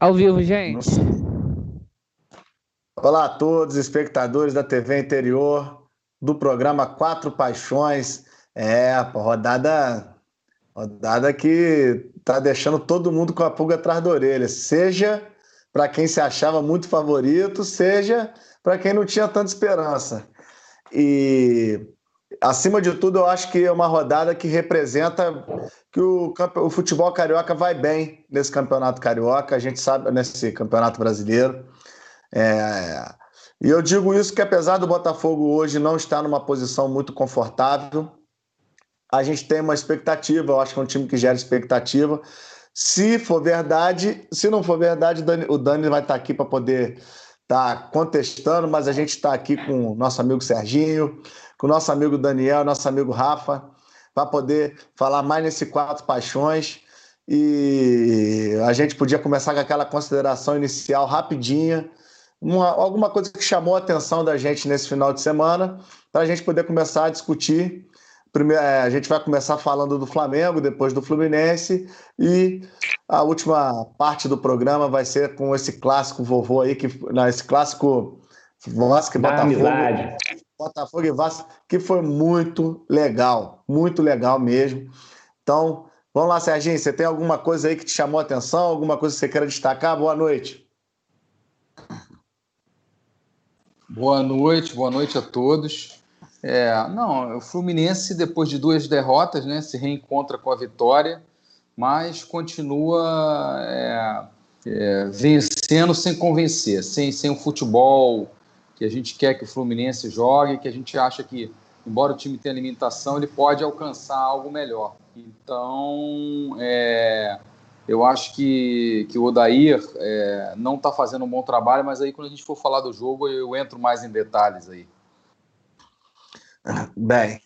Ao vivo, gente. Olá a todos, espectadores da TV Interior, do programa Quatro Paixões. É, rodada, rodada que tá deixando todo mundo com a pulga atrás da orelha. Seja para quem se achava muito favorito, seja para quem não tinha tanta esperança. E acima de tudo, eu acho que é uma rodada que representa que o, o, futebol carioca vai bem nesse campeonato carioca, a gente sabe, nesse campeonato brasileiro. É, e eu digo isso que, apesar do Botafogo hoje não estar numa posição muito confortável, a gente tem uma expectativa, eu acho que é um time que gera expectativa. Se for verdade, se não for verdade, o Dani vai estar aqui para poder estar contestando, mas a gente está aqui com o nosso amigo Serginho, com o nosso amigo Daniel, nosso amigo Rafa, para poder falar mais nesse quatro paixões. E a gente podia começar com aquela consideração inicial rapidinha, uma, alguma coisa que chamou a atenção da gente nesse final de semana, para a gente poder começar a discutir. Primeiro, é, a gente vai começar falando do Flamengo, depois do Fluminense, e a última parte do programa vai ser com esse clássico vovô aí, que, não, esse clássico Vasco e Botafogo. Botafogo e Vasco, que foi muito legal, muito legal mesmo. Então, vamos lá, Serginho, você tem alguma coisa aí que te chamou a atenção, alguma coisa que você queira destacar? Boa noite. Boa noite, boa noite a todos. É, não, o Fluminense, depois de duas derrotas, né, se reencontra com a vitória, mas continua é, é, vencendo sem convencer, sem, sem o futebol que a gente quer que o Fluminense jogue, que a gente acha que, embora o time tenha limitação, ele pode alcançar algo melhor. Então, é, eu acho que, que o Odair é, não está fazendo um bom trabalho, mas aí quando a gente for falar do jogo, eu entro mais em detalhes aí. Bem,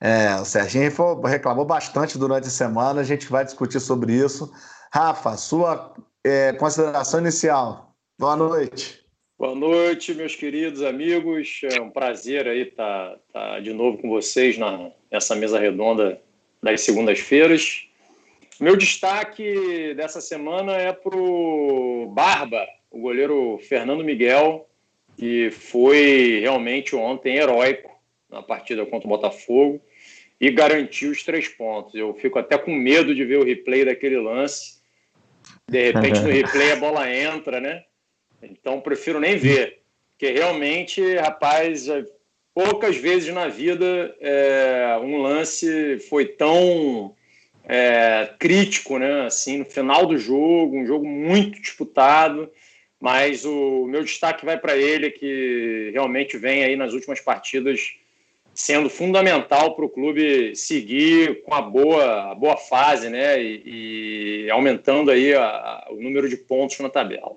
é, o Serginho reclamou bastante durante a semana, a gente vai discutir sobre isso. Rafa, sua é, consideração inicial. Boa noite. Boa noite, meus queridos amigos. É um prazer aí estar tá, tá de novo com vocês na, nessa mesa redonda das segundas-feiras. Meu destaque dessa semana é para o Barba, o goleiro Fernando Miguel, que foi realmente ontem heróico na partida contra o Botafogo e garantiu os três pontos. Eu fico até com medo de ver o replay daquele lance. De repente, no replay a bola entra, né? Então, prefiro nem ver, porque realmente, rapaz, é, poucas vezes na vida é, um lance foi tão é, crítico, né? Assim, no final do jogo, um jogo muito disputado, mas o meu destaque vai para ele, que realmente vem aí nas últimas partidas sendo fundamental para o clube seguir com a boa, a boa fase, né? E, e aumentando aí a, a, o número de pontos na tabela.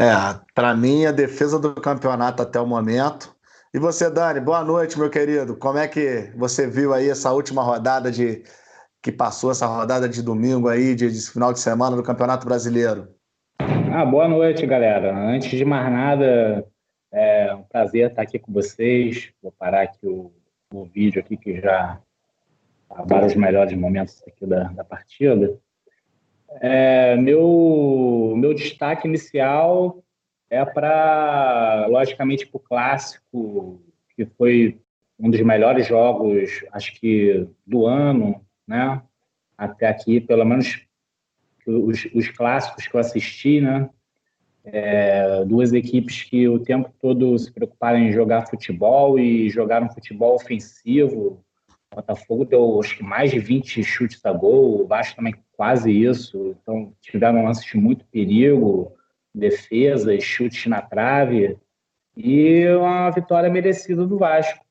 É, para mim, a defesa do campeonato até o momento. E você, Dani, boa noite, meu querido. Como é que você viu aí essa última rodada de que passou, essa rodada de domingo aí, de, de final de semana do Campeonato Brasileiro? Ah, boa noite, galera. Antes de mais nada, é um prazer estar aqui com vocês. Vou parar aqui o, o vídeo aqui que já vários melhores momentos aqui da, da partida. É, meu, meu destaque inicial é para, logicamente, para o clássico, que foi um dos melhores jogos, acho que, do ano, né? Até aqui, pelo menos os, os clássicos que eu assisti, né? É, duas equipes que o tempo todo se preocuparam em jogar futebol e jogaram futebol ofensivo, o Botafogo deu acho que mais de 20 chutes a gol, o Vasco também quase isso. Então tiveram lances de muito perigo, defesas, chutes na trave e uma vitória merecida do Vasco.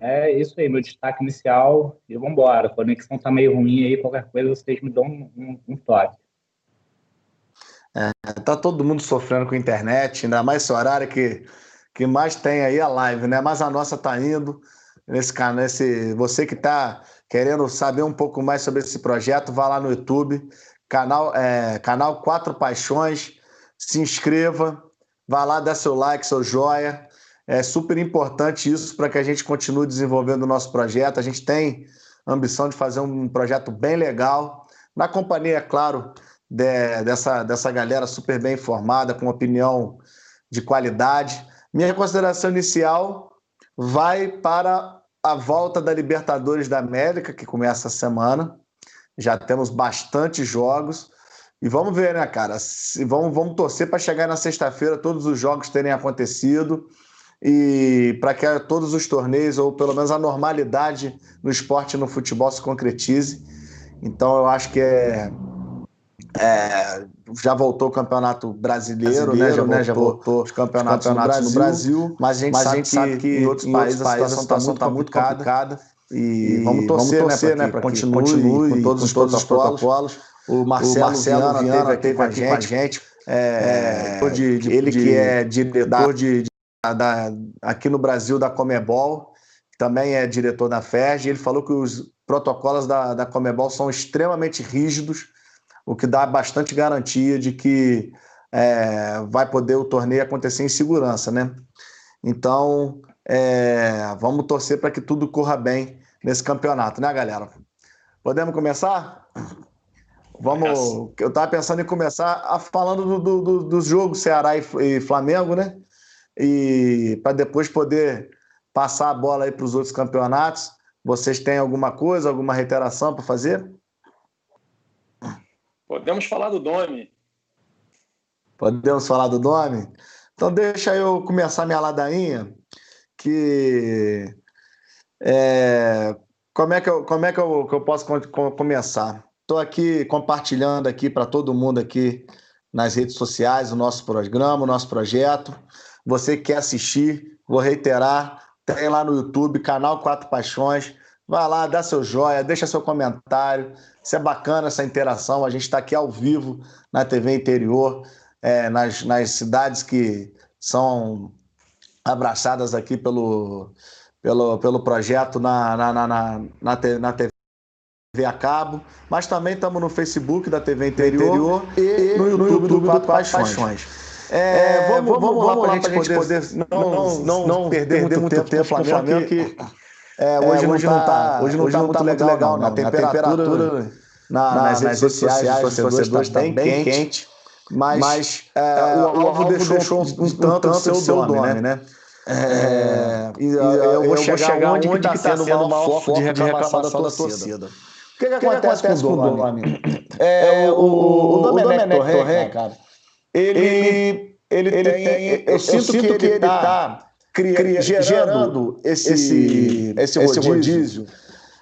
É isso aí, meu destaque inicial e vamos embora. A conexão tá meio ruim aí, qualquer coisa vocês me dão um, um, um toque. É, tá todo mundo sofrendo com a internet, ainda mais esse horário que, que mais tem aí a live, né? Mas a nossa tá indo nesse canal, nesse, você que está querendo saber um pouco mais sobre esse projeto, vá lá no YouTube, canal, é, canal Quatro Paixões, se inscreva, vá lá, dá seu like, seu joia. É super importante isso para que a gente continue desenvolvendo o nosso projeto. A gente tem ambição de fazer um projeto bem legal, na companhia, é claro, de, dessa, dessa galera super bem informada, com opinião de qualidade. Minha consideração inicial vai para a volta da Libertadores da América, que começa a semana. Já temos bastante jogos. E vamos ver, né, cara? Se, vamos, vamos torcer para chegar na sexta-feira todos os jogos terem acontecido e para que todos os torneios, ou pelo menos a normalidade no esporte e no futebol se concretize. Então eu acho que é, é já voltou o campeonato brasileiro, brasileiro né? Já, né? voltou, voltou os campeonatos, os campeonatos no, Brasil, no, Brasil, mas a gente, mas sabe, a gente que, sabe, que, em outros em países, países a situação está muito, tá complicada. E, e vamos torcer, vamos torcer né, para que, continue, continue com todos, com todos os protocolos. O Marcelo, o Marcelo Viana, Viana teve aqui com a gente. É, é, de, de, ele que é diretor de, da, aqui no Brasil da Comebol, também é diretor da FERJ, ele falou que os protocolos da, da Comebol são extremamente rígidos, o que dá bastante garantia de que é, vai poder o torneio acontecer em segurança, né? Então, é, vamos torcer para que tudo corra bem nesse campeonato, né, galera? Podemos começar? Vamos. Eu estava pensando em começar a, falando do, do, do, do jogo Ceará e, e Flamengo, né? E para depois poder passar a bola aí para os outros campeonatos. Vocês têm alguma coisa, alguma reiteração para fazer? Podemos falar do Dome. Podemos falar do Dome? Então deixa eu começar minha ladainha, que é, como é que eu, como é que eu, que eu posso começar? Estou aqui compartilhando aqui para todo mundo aqui nas redes sociais o nosso programa, o nosso projeto. Você que quer assistir, vou reiterar, tem lá no YouTube, canal Quatro Paixões. Vai lá, dá seu joia, deixa seu comentário. Isso é bacana, essa interação. A gente está aqui ao vivo na TV interior, é, nas, nas cidades que são abraçadas aqui pelo, pelo, pelo projeto na, na, na, na, na, na TV a cabo, mas também estamos no Facebook da TV Interior, e, e no, YouTube no YouTube do Quatro Paixões. Paixões. É, vamos, vamos, vamos, lá para a gente poder, poder não, não, não, perder, perder muito, tempo, tempo Flamengo, Flamengo que, é, hoje, é, hoje não está hoje não está muito legal, legal não. A temperatura, temperatura na, nas, redes sociais dos torcedores está bem quente, quente mas, mas é, é, o, o Alvo deixou, deixou um, um, um tanto o seu, seu nome, né? né? É, e, eu, eu, vou chegar, chegar onde está sendo o maior foco de reclamação da torcida. O que, que, que acontece, acontece com o Dome? É, o, o, o Domenech Torre, cara, ele, ele, ele tem. Eu, sinto, que ele está tá gerando esse, esse, esse rodízio, rodízio.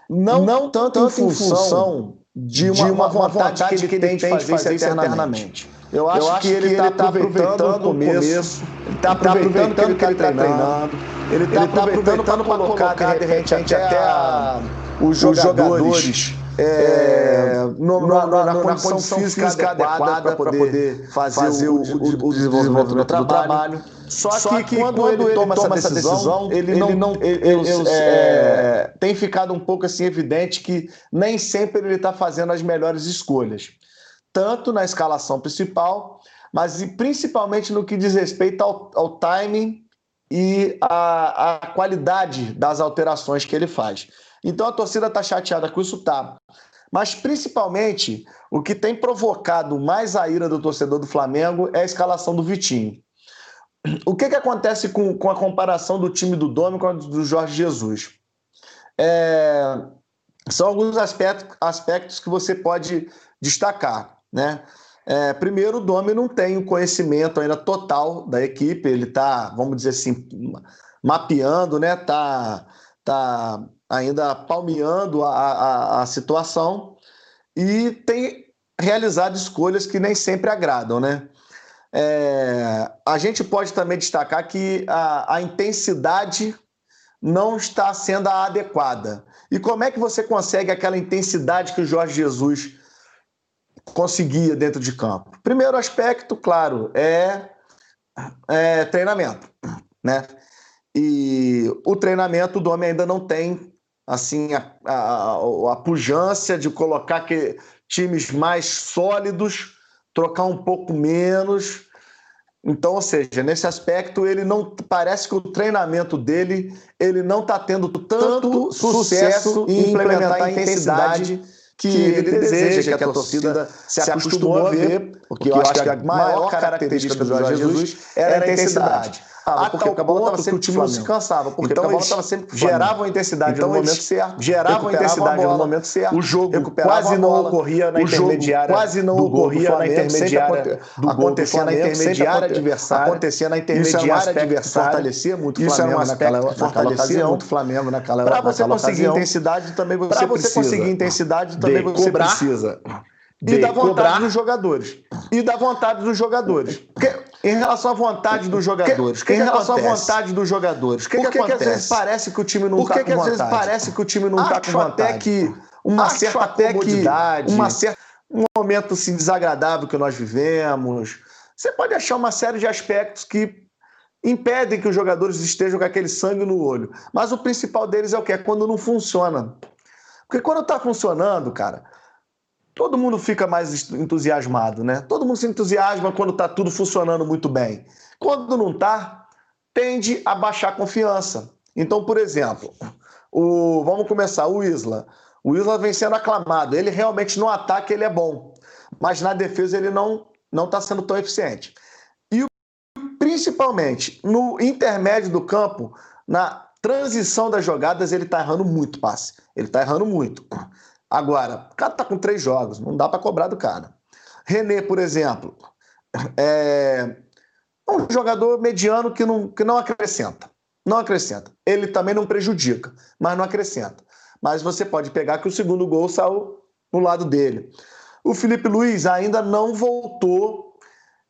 Não, não tanto, tanto em função de uma, de uma vontade, vontade que ele tem de fazer, fazer isso eternamente. Eu acho, eu acho que ele está tá aproveitando o começo, ele está aproveitando, que ele está treinando, ele está aproveitando para colocar, de repente, até a, os jogadores é, no, na, na, na, condição, condição física, física adequada para poder, poder fazer, fazer o, o, o, desenvolvimento do trabalho. trabalho. Só, Só que, que, quando, quando ele, toma, toma essa decisão, ele, ele não, ele, é, é, tem ficado um pouco assim evidente que nem sempre ele está fazendo as melhores escolhas, tanto na escalação principal, mas principalmente no que diz respeito ao, ao timing e a, a qualidade das alterações que ele faz. Então a torcida está chateada com isso, tá. Mas principalmente o que tem provocado mais a ira do torcedor do Flamengo é a escalação do Vitinho. O que, que acontece com, com a comparação do time do Domi com a do Jorge Jesus? É, são alguns aspectos, aspectos que você pode destacar. Né? É, primeiro, o Domi não tem o conhecimento ainda total da equipe, ele está, vamos dizer assim, mapeando, né? Está tá ainda palmeando a, a, a situação e tem realizado escolhas que nem sempre agradam, né? É, a gente pode também destacar que a, a, intensidade não está sendo a adequada. E como é que você consegue aquela intensidade que o Jorge Jesus conseguia dentro de campo? Primeiro aspecto, claro, é, é treinamento, né? E o treinamento do homem ainda não tem assim a, a, a pujança de colocar que, times mais sólidos, trocar um pouco menos. Então, ou seja, nesse aspecto, ele não parece que o treinamento dele ele não está tendo tanto sucesso em implementar a intensidade que ele deseja, que a torcida se acostumou a ver, porque eu acho que a maior característica do Jorge Jesus era a intensidade a porque a bola estava sempre o time não se cansava, porque então, a bola estava sempre geravam intensidade então, no momento certo, geravam intensidade no momento certo. O jogo quase não ocorria na intermediária, quase não ocorria na intermediária do acontecia na intermediária adversária, acontecia na intermediária adversária, fortalecia muito o Flamengo naquela fortalecia muito o Flamengo naquela Para você conseguir intensidade também você precisa. Para você conseguir intensidade também você precisa e da vontade dos jogadores. E da vontade dos jogadores. Porque, em relação à vontade dos jogadores. Que, em relação à vontade dos jogadores. Que Por que, que, às vezes parece que o time não está com vontade? Por que às vezes parece que o time não está com vontade? até que uma Acho certa até comodidade, uma certa, um momento assim, desagradável que nós vivemos. Você pode achar uma série de aspectos que impedem que os jogadores estejam com aquele sangue no olho. Mas o principal deles é o que? É quando não funciona. Porque quando está funcionando, cara, todo mundo fica mais entusiasmado, né? Todo mundo se entusiasma quando está tudo funcionando muito bem. Quando não está, tende a baixar a confiança. Então, por exemplo, o, vamos começar, o Isla. O Isla vem sendo aclamado. Ele realmente no ataque ele é bom, mas na defesa ele não não está sendo tão eficiente. E principalmente no intermédio do campo, na transição das jogadas, ele está errando muito passe. Ele está errando muito. Agora, o cara tá com três jogos, não dá para cobrar do cara. René, por exemplo, é um jogador mediano que não, que não acrescenta. Não acrescenta. Ele também não prejudica, mas não acrescenta. Mas você pode pegar que o segundo gol saiu no lado dele. O Felipe Luiz ainda não voltou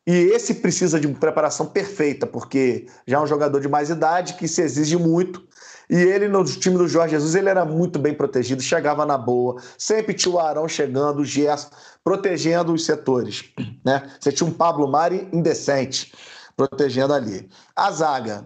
e esse precisa de preparação perfeita, porque já é um jogador de mais idade que se exige muito e ele, no time do Jorge Jesus, ele era muito bem protegido, chegava na boa, sempre tinha o Arão chegando, o Gerson, protegendo os setores. Né? Você tinha um Pablo Mari indecente, protegendo ali. A zaga.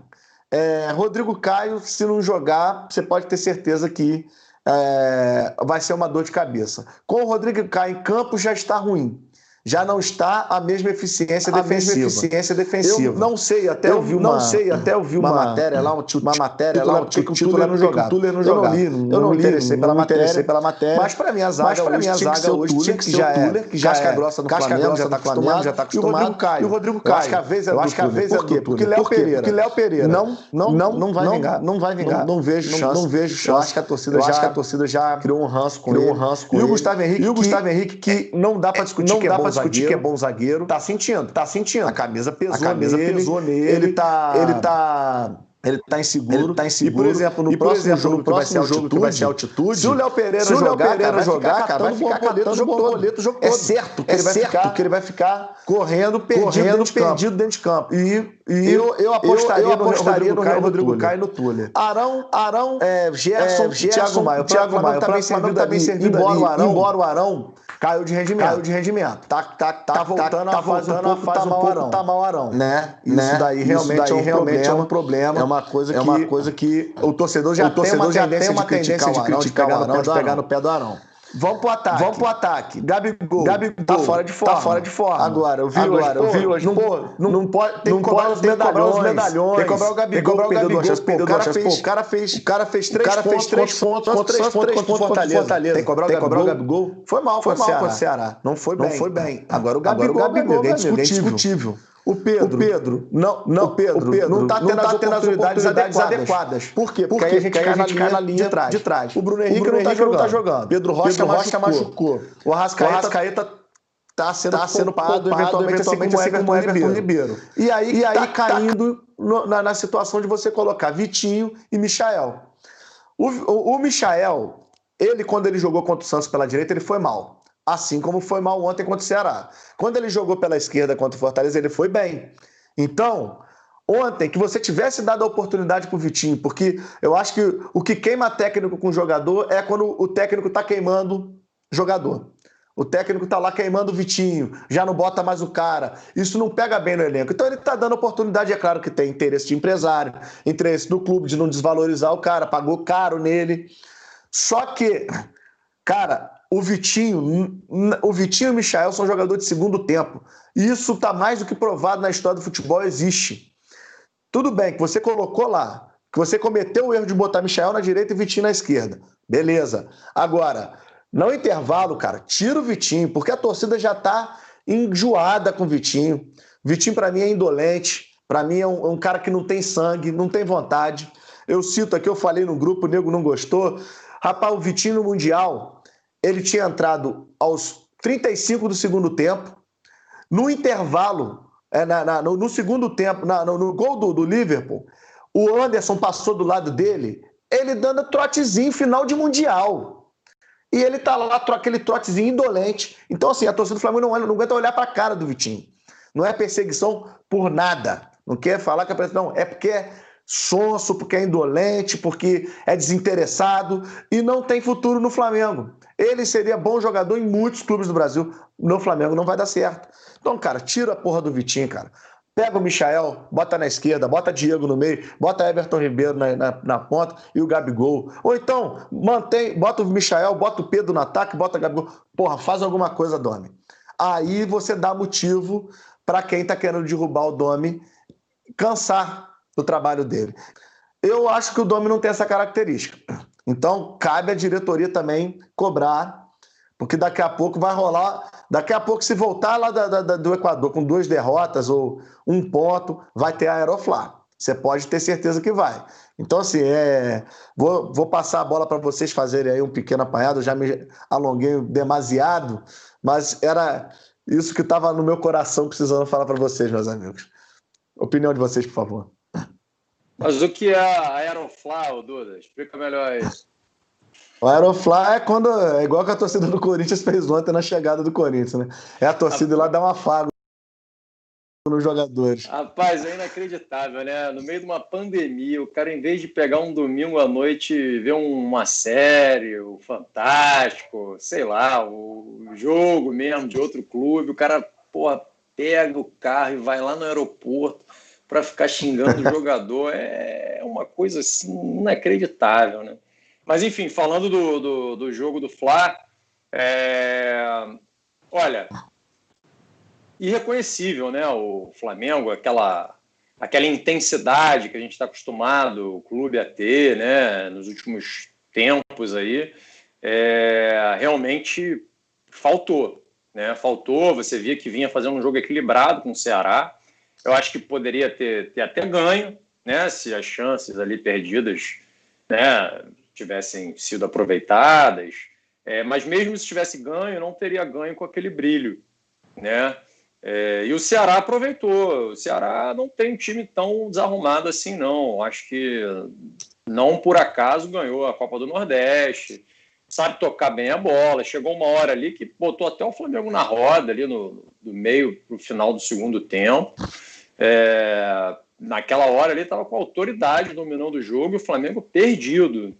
É, Rodrigo Caio, se não jogar, você pode ter certeza que é, vai ser uma dor de cabeça. Com o Rodrigo Caio em campo já está ruim já não está a mesma eficiência a defensiva. Mesma eficiência defensiva. Eu não sei, até eu vi uma, não sei, até eu vi uma, uma matéria lá, um, uma matéria lá, o Tuller não jogava. Eu não li, eu não, me interessei pela matéria, pela matéria. Mas para mim a zaga, mas para mim a zaga hoje tinha que já é que já casca é grossa no Flamengo, já está acostumado, já está acostumado. E o Rodrigo Caio. Acho que a vez é do acho que a vez é do Porque Léo Pereira, porque Léo Pereira não não não não vai vingar, não vai vingar. Não vejo chance, não vejo chance. Acho que a torcida já, acho que a torcida já criou um ranço com ele. um ranço com ele. E o Gustavo Henrique, e o Gustavo Henrique que não dá para discutir que é bom zagueiro zagueiro. Tá sentindo, tá sentindo. A camisa pesou a camisa nele. pesou nele. Ele tá. Ele tá. Ele tá inseguro. Ele tá inseguro. E, por exemplo, no e, próximo exemplo, jogo, no próximo que, vai jogo que vai ser altitude, se o Léo Pereira se o jogar, Pereira jogar, cara, vai ficar catando o jogo todo. jogo é certo que é ele vai certo ficar que ele vai ficar correndo perdido, correndo, dentro, de perdido dentro de campo. E, e eu, eu apostaria, eu, eu apostaria no, Rodrigo, no Rodrigo Caio no Tuller. Arão, Arão, é, Gerson, é, Gerson, Thiago Maia. Thiago Maia, tá bem servido, tá bem servido embora o Arão, embora o Arão caiu de rendimento. Caiu de rendimento. Tá, tá, tá, tá voltando tá, a fase um pouco, tá mal Arão. Tá mal Arão. Né? Isso né? daí realmente, Isso daí é, um realmente problema, é um problema. É uma coisa que, é uma coisa que o torcedor já, o torcedor tem, uma já tem uma tendência de criticar o Arão, de pegar no pé do Arão. Vamos pro ataque. Vamos pro ataque. Gabigol. Gabigol. Tá fora de forma. Tá fora de forma. Agora, eu vi Agora, hoje. Eu vi hoje. Não, não, não pode. Tem não que cobrar pode, os medalhões. medalhões. Tem que cobrar o Gabigol. Tem que cobrar o Gabigol. Perdeu o cara fez, o cara fez, o cara fez três cara pontos, fez três pontos, pontos, três pontos, três pontos contra Fortaleza. Tem que cobrar o Gabigol. o Gabigol. Foi mal foi mal contra o Ceará. Não foi bem. Não foi bem. Agora o Gabigol, o Gabigol é indiscutível. O Pedro, o Pedro, não, não, o Pedro, o Pedro não está tendo, tá as, oportunidades, oportunidades adequadas. adequadas. Por quê? Porque, Porque, Porque aí a gente, cai, na linha, de, trás. de trás. O Bruno Henrique, o Bruno não, está tá jogando. jogando. Pedro Rocha, Pedro Rocha machucou. machucou. O Arrascaeta, Arrascaeta está sendo, tá sendo poupado, eventualmente, assim como, assim como Everton, Everton Ribeiro. Ribeiro. E aí, e aí tá caindo no, na, na, situação de você colocar Vitinho e Michael. O, o, o Michael, ele, quando ele jogou contra o Santos pela direita, ele foi mal. Assim como foi mal ontem contra o Ceará. Quando ele jogou pela esquerda contra o Fortaleza, ele foi bem. Então, ontem, que você tivesse dado a oportunidade para o Vitinho, porque eu acho que o que queima técnico com jogador é quando o técnico está queimando jogador. O técnico está lá queimando o Vitinho, já não bota mais o cara. Isso não pega bem no elenco. Então ele está dando oportunidade. É claro que tem interesse de empresário, interesse do clube de não desvalorizar o cara, pagou caro nele. Só que, cara, o Vitinho, o Vitinho e o Michael são jogadores de segundo tempo. Isso está mais do que provado na história do futebol, existe. Tudo bem que você colocou lá, que você cometeu o erro de botar Michael na direita e Vitinho na esquerda. Beleza. Agora, No intervalo, cara, tira o Vitinho, porque a torcida já tá enjoada com o Vitinho. Vitinho, para mim, é indolente. Para mim, é um, é um, cara que não tem sangue, não tem vontade. Eu cito aqui, eu falei no grupo, o nego não gostou. Rapaz, o Vitinho no Mundial, ele tinha entrado aos 35 do segundo tempo. No intervalo, é, na, na, no, no, segundo tempo, na, no, no, gol do, do Liverpool, o Anderson passou do lado dele, ele dando trotezinho final de Mundial. E ele tá lá, aquele trotezinho indolente. Então, assim, a torcida do Flamengo não, não aguenta olhar para a cara do Vitinho. Não é perseguição por nada. Não quer falar que é não, é porque é sonso, porque é indolente, porque é desinteressado e não tem futuro no Flamengo. Ele seria bom jogador em muitos clubes do Brasil. No Flamengo não vai dar certo. Então, cara, tira a porra do Vitinho, cara. Pega o Michael, bota na esquerda, bota Diego no meio, bota Everton Ribeiro na, na, na, ponta e o Gabigol. Ou então, mantém, bota o Michael, bota o Pedro no ataque, bota o Gabigol. Porra, faz alguma coisa, Domi. Aí você dá motivo para quem está querendo derrubar o Domi cansar do trabalho dele. Eu acho que o Domi não tem essa característica. Então, cabe à diretoria também cobrar, porque daqui a pouco vai rolar. Daqui a pouco, se voltar lá da, da, do Equador com duas derrotas ou um ponto, vai ter a Aeroflá. Você pode ter certeza que vai. Então, assim, é... vou, vou passar a bola para vocês fazerem aí um pequeno apanhado. Eu já me alonguei demasiado, mas era isso que estava no meu coração precisando falar para vocês, meus amigos. Opinião de vocês, por favor. Mas o que é a Aeroflá, Duda? Explica melhor aí. O Aeroflá é quando. É igual que a torcida do Corinthians fez ontem na chegada do Corinthians, né? É a torcida a... lá dar um afago nos jogadores. Rapaz, é inacreditável, né? No meio de uma pandemia, o cara, em vez de pegar um domingo à noite ver uma série, o Fantástico, sei lá, o jogo mesmo de outro clube, o cara, porra, pega o carro e vai lá no aeroporto para ficar xingando o jogador. É uma coisa assim inacreditável, né? Mas, enfim, falando do, do, do jogo do Fla, é... olha, irreconhecível, né? O Flamengo, aquela, aquela intensidade que a gente está acostumado o clube a ter, né? Nos últimos tempos aí, é... realmente faltou, né? Faltou. Você via que vinha fazendo um jogo equilibrado com o Ceará. Eu acho que poderia ter, ter até ganho, né? Se as chances ali perdidas, né? Tivessem sido aproveitadas. É, mas mesmo se tivesse ganho, não teria ganho com aquele brilho, né? É, e o Ceará aproveitou. O Ceará não tem um time tão desarrumado assim, não. Acho que não por acaso ganhou a Copa do Nordeste, sabe tocar bem a bola. Chegou uma hora ali que botou até o Flamengo na roda, ali no, do meio para o final do segundo tempo. É, naquela hora ele estava com autoridade dominando o jogo e o Flamengo perdido.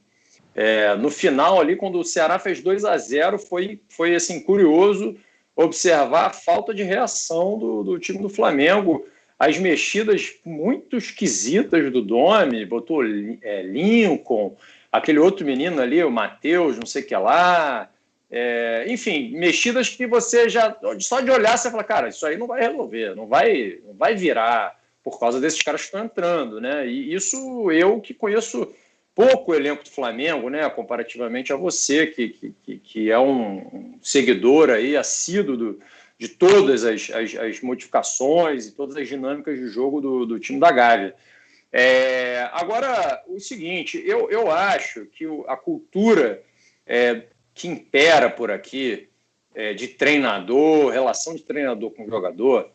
É, no final ali, quando o Ceará fez 2 a 0 foi, foi assim curioso observar a falta de reação do, do time do Flamengo, as mexidas muito esquisitas do Domi, botou é, Lincoln, aquele outro menino ali, o Matheus, não sei o que lá. É, enfim, mexidas que você já, só de olhar, você fala, cara, isso aí não vai resolver, não vai, não vai virar por causa desses caras que estão entrando, né? E isso eu que conheço pouco o elenco do Flamengo, né, comparativamente a você, que, que, que é um seguidor aí assíduo do, de todas as, as, as, modificações e todas as dinâmicas de jogo do, do time da Gávea. É, agora, o seguinte, eu, eu acho que a cultura é, que impera por aqui, é, de treinador, relação de treinador com jogador,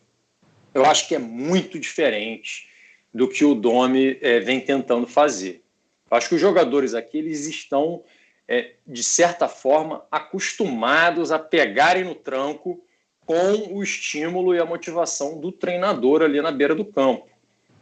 eu acho que é muito diferente do que o Domi é, vem tentando fazer. Acho que os jogadores aqui eles estão, é, de certa forma, acostumados a pegarem no tranco com o estímulo e a motivação do treinador ali na beira do campo.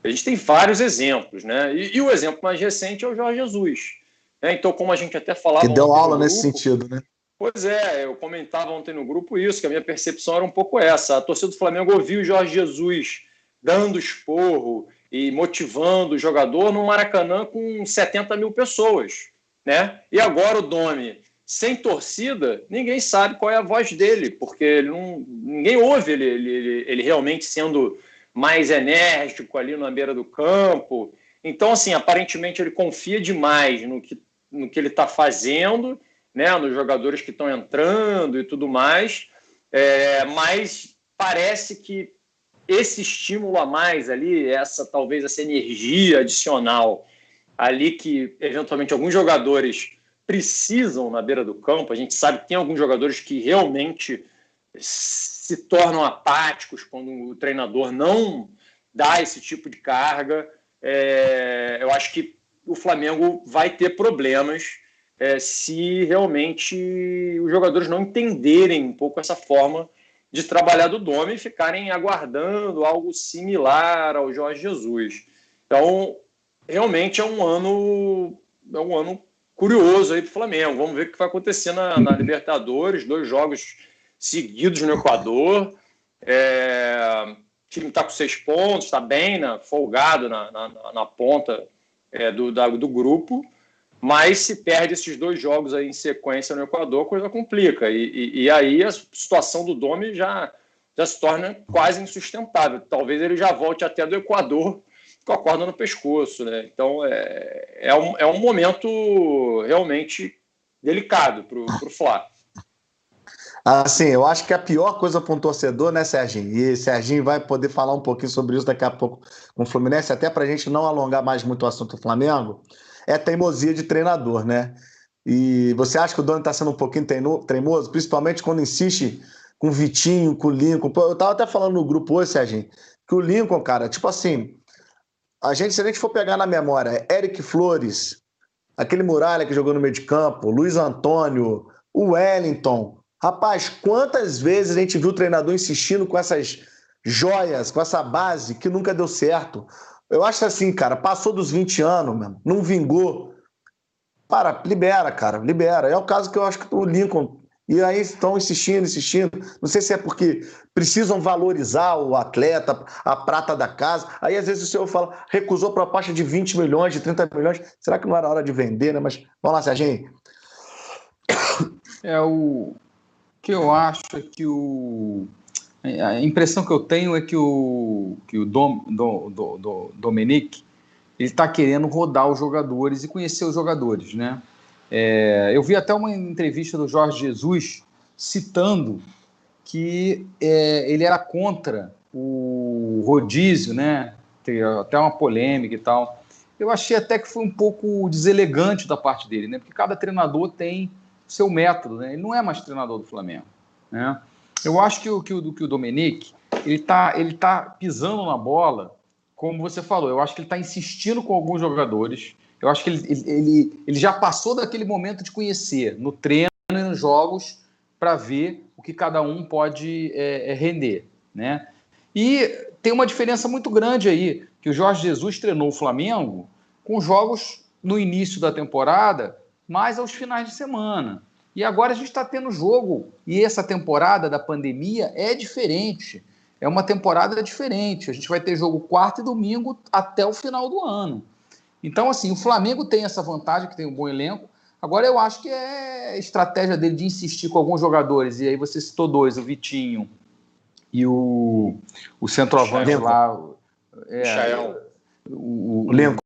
A gente tem vários exemplos, né? E, e o exemplo mais recente é o Jorge Jesus. Né? Então, como a gente até falava. Que deu aula grupo, nesse sentido, né? Pois é, eu comentava ontem no grupo isso, que a minha percepção era um pouco essa. A torcida do Flamengo ouviu o Jorge Jesus dando esporro e motivando o jogador no Maracanã com 70 mil pessoas. Né? E agora o Domi, sem torcida, ninguém sabe qual é a voz dele, porque ele não, ninguém ouve ele, ele, ele realmente sendo mais enérgico ali na beira do campo. Então, assim, aparentemente ele confia demais no que, no que ele está fazendo né, nos jogadores que estão entrando e tudo mais, é, mas parece que esse estímulo a mais ali, essa talvez essa energia adicional ali que eventualmente alguns jogadores precisam na beira do campo, a gente sabe que tem alguns jogadores que realmente se tornam apáticos quando o treinador não dá esse tipo de carga. É, eu acho que o Flamengo vai ter problemas é, se realmente os jogadores não entenderem um pouco essa forma de trabalhar do Dome e ficarem aguardando algo similar ao Jorge Jesus. Então, realmente é um ano é um ano curioso aí para o Flamengo. Vamos ver o que vai acontecer na, na Libertadores, dois jogos seguidos no Equador. É, o time está com seis pontos, está bem, né, folgado na, na, na ponta é, do, da, do grupo, mas se perde esses dois jogos aí em sequência no Equador, a coisa complica. E, e, e, aí a situação do Domi já, já se torna quase insustentável. Talvez ele já volte até do Equador com a corda no pescoço. Né? Então é, é, um, é um momento realmente delicado para o Flá. Assim, eu acho que a pior coisa para um torcedor, né, Serginho? E Serginho vai poder falar um pouquinho sobre isso daqui a pouco com o Fluminense, até para a gente não alongar mais muito o assunto do Flamengo, é teimosia de treinador, né? E você acha que o dono está sendo um pouquinho teimoso, principalmente quando insiste com o Vitinho, com o Lincoln? Eu estava até falando no grupo hoje, Serginho, que o Lincoln, cara, tipo assim, a gente, se a gente for pegar na memória, Eric Flores, aquele Muralha que jogou no meio de campo, Luiz Antônio, o Wellington, Rapaz, quantas vezes a gente viu o treinador insistindo com essas joias, com essa base que nunca deu certo? Eu acho assim, cara, passou dos 20 anos, mesmo, não vingou. Para, libera, cara, libera. É o caso que eu acho que o Lincoln. E aí estão insistindo, insistindo. Não sei se é porque precisam valorizar o atleta, a prata da casa. Aí às vezes o senhor fala, recusou proposta de 20 milhões, de 30 milhões. Será que não era hora de vender, né? Mas vamos lá, Serginho. É o, que eu acho é que o. A impressão que eu tenho é que o, que o Dom, Dom, Dom, Dom Dominique ele está querendo rodar os jogadores e conhecer os jogadores, né? É, eu vi até uma entrevista do Jorge Jesus citando que é, ele era contra o rodízio, né? Tem até uma polêmica e tal. Eu achei até que foi um pouco deselegante da parte dele, né? Porque cada treinador tem seu método, né? Ele não é mais treinador do Flamengo, né? Eu acho que o que o, que o Domenic ele está ele tá pisando na bola, como você falou. Eu acho que ele está insistindo com alguns jogadores. Eu acho que ele, ele, ele já passou daquele momento de conhecer no treino e nos jogos para ver o que cada um pode é, é, render, né? E tem uma diferença muito grande aí, que o Jorge Jesus treinou o Flamengo com jogos no início da temporada mais aos finais de semana. E agora a gente está tendo jogo. E essa temporada da pandemia é diferente. É uma temporada diferente. A gente vai ter jogo quarto e domingo até o final do ano. Então, assim, o Flamengo tem essa vantagem, que tem um bom elenco. Agora, eu acho que é estratégia dele de insistir com alguns jogadores. E aí você citou dois, o Vitinho e o, o centroavante lá. É, o, o, Lincoln.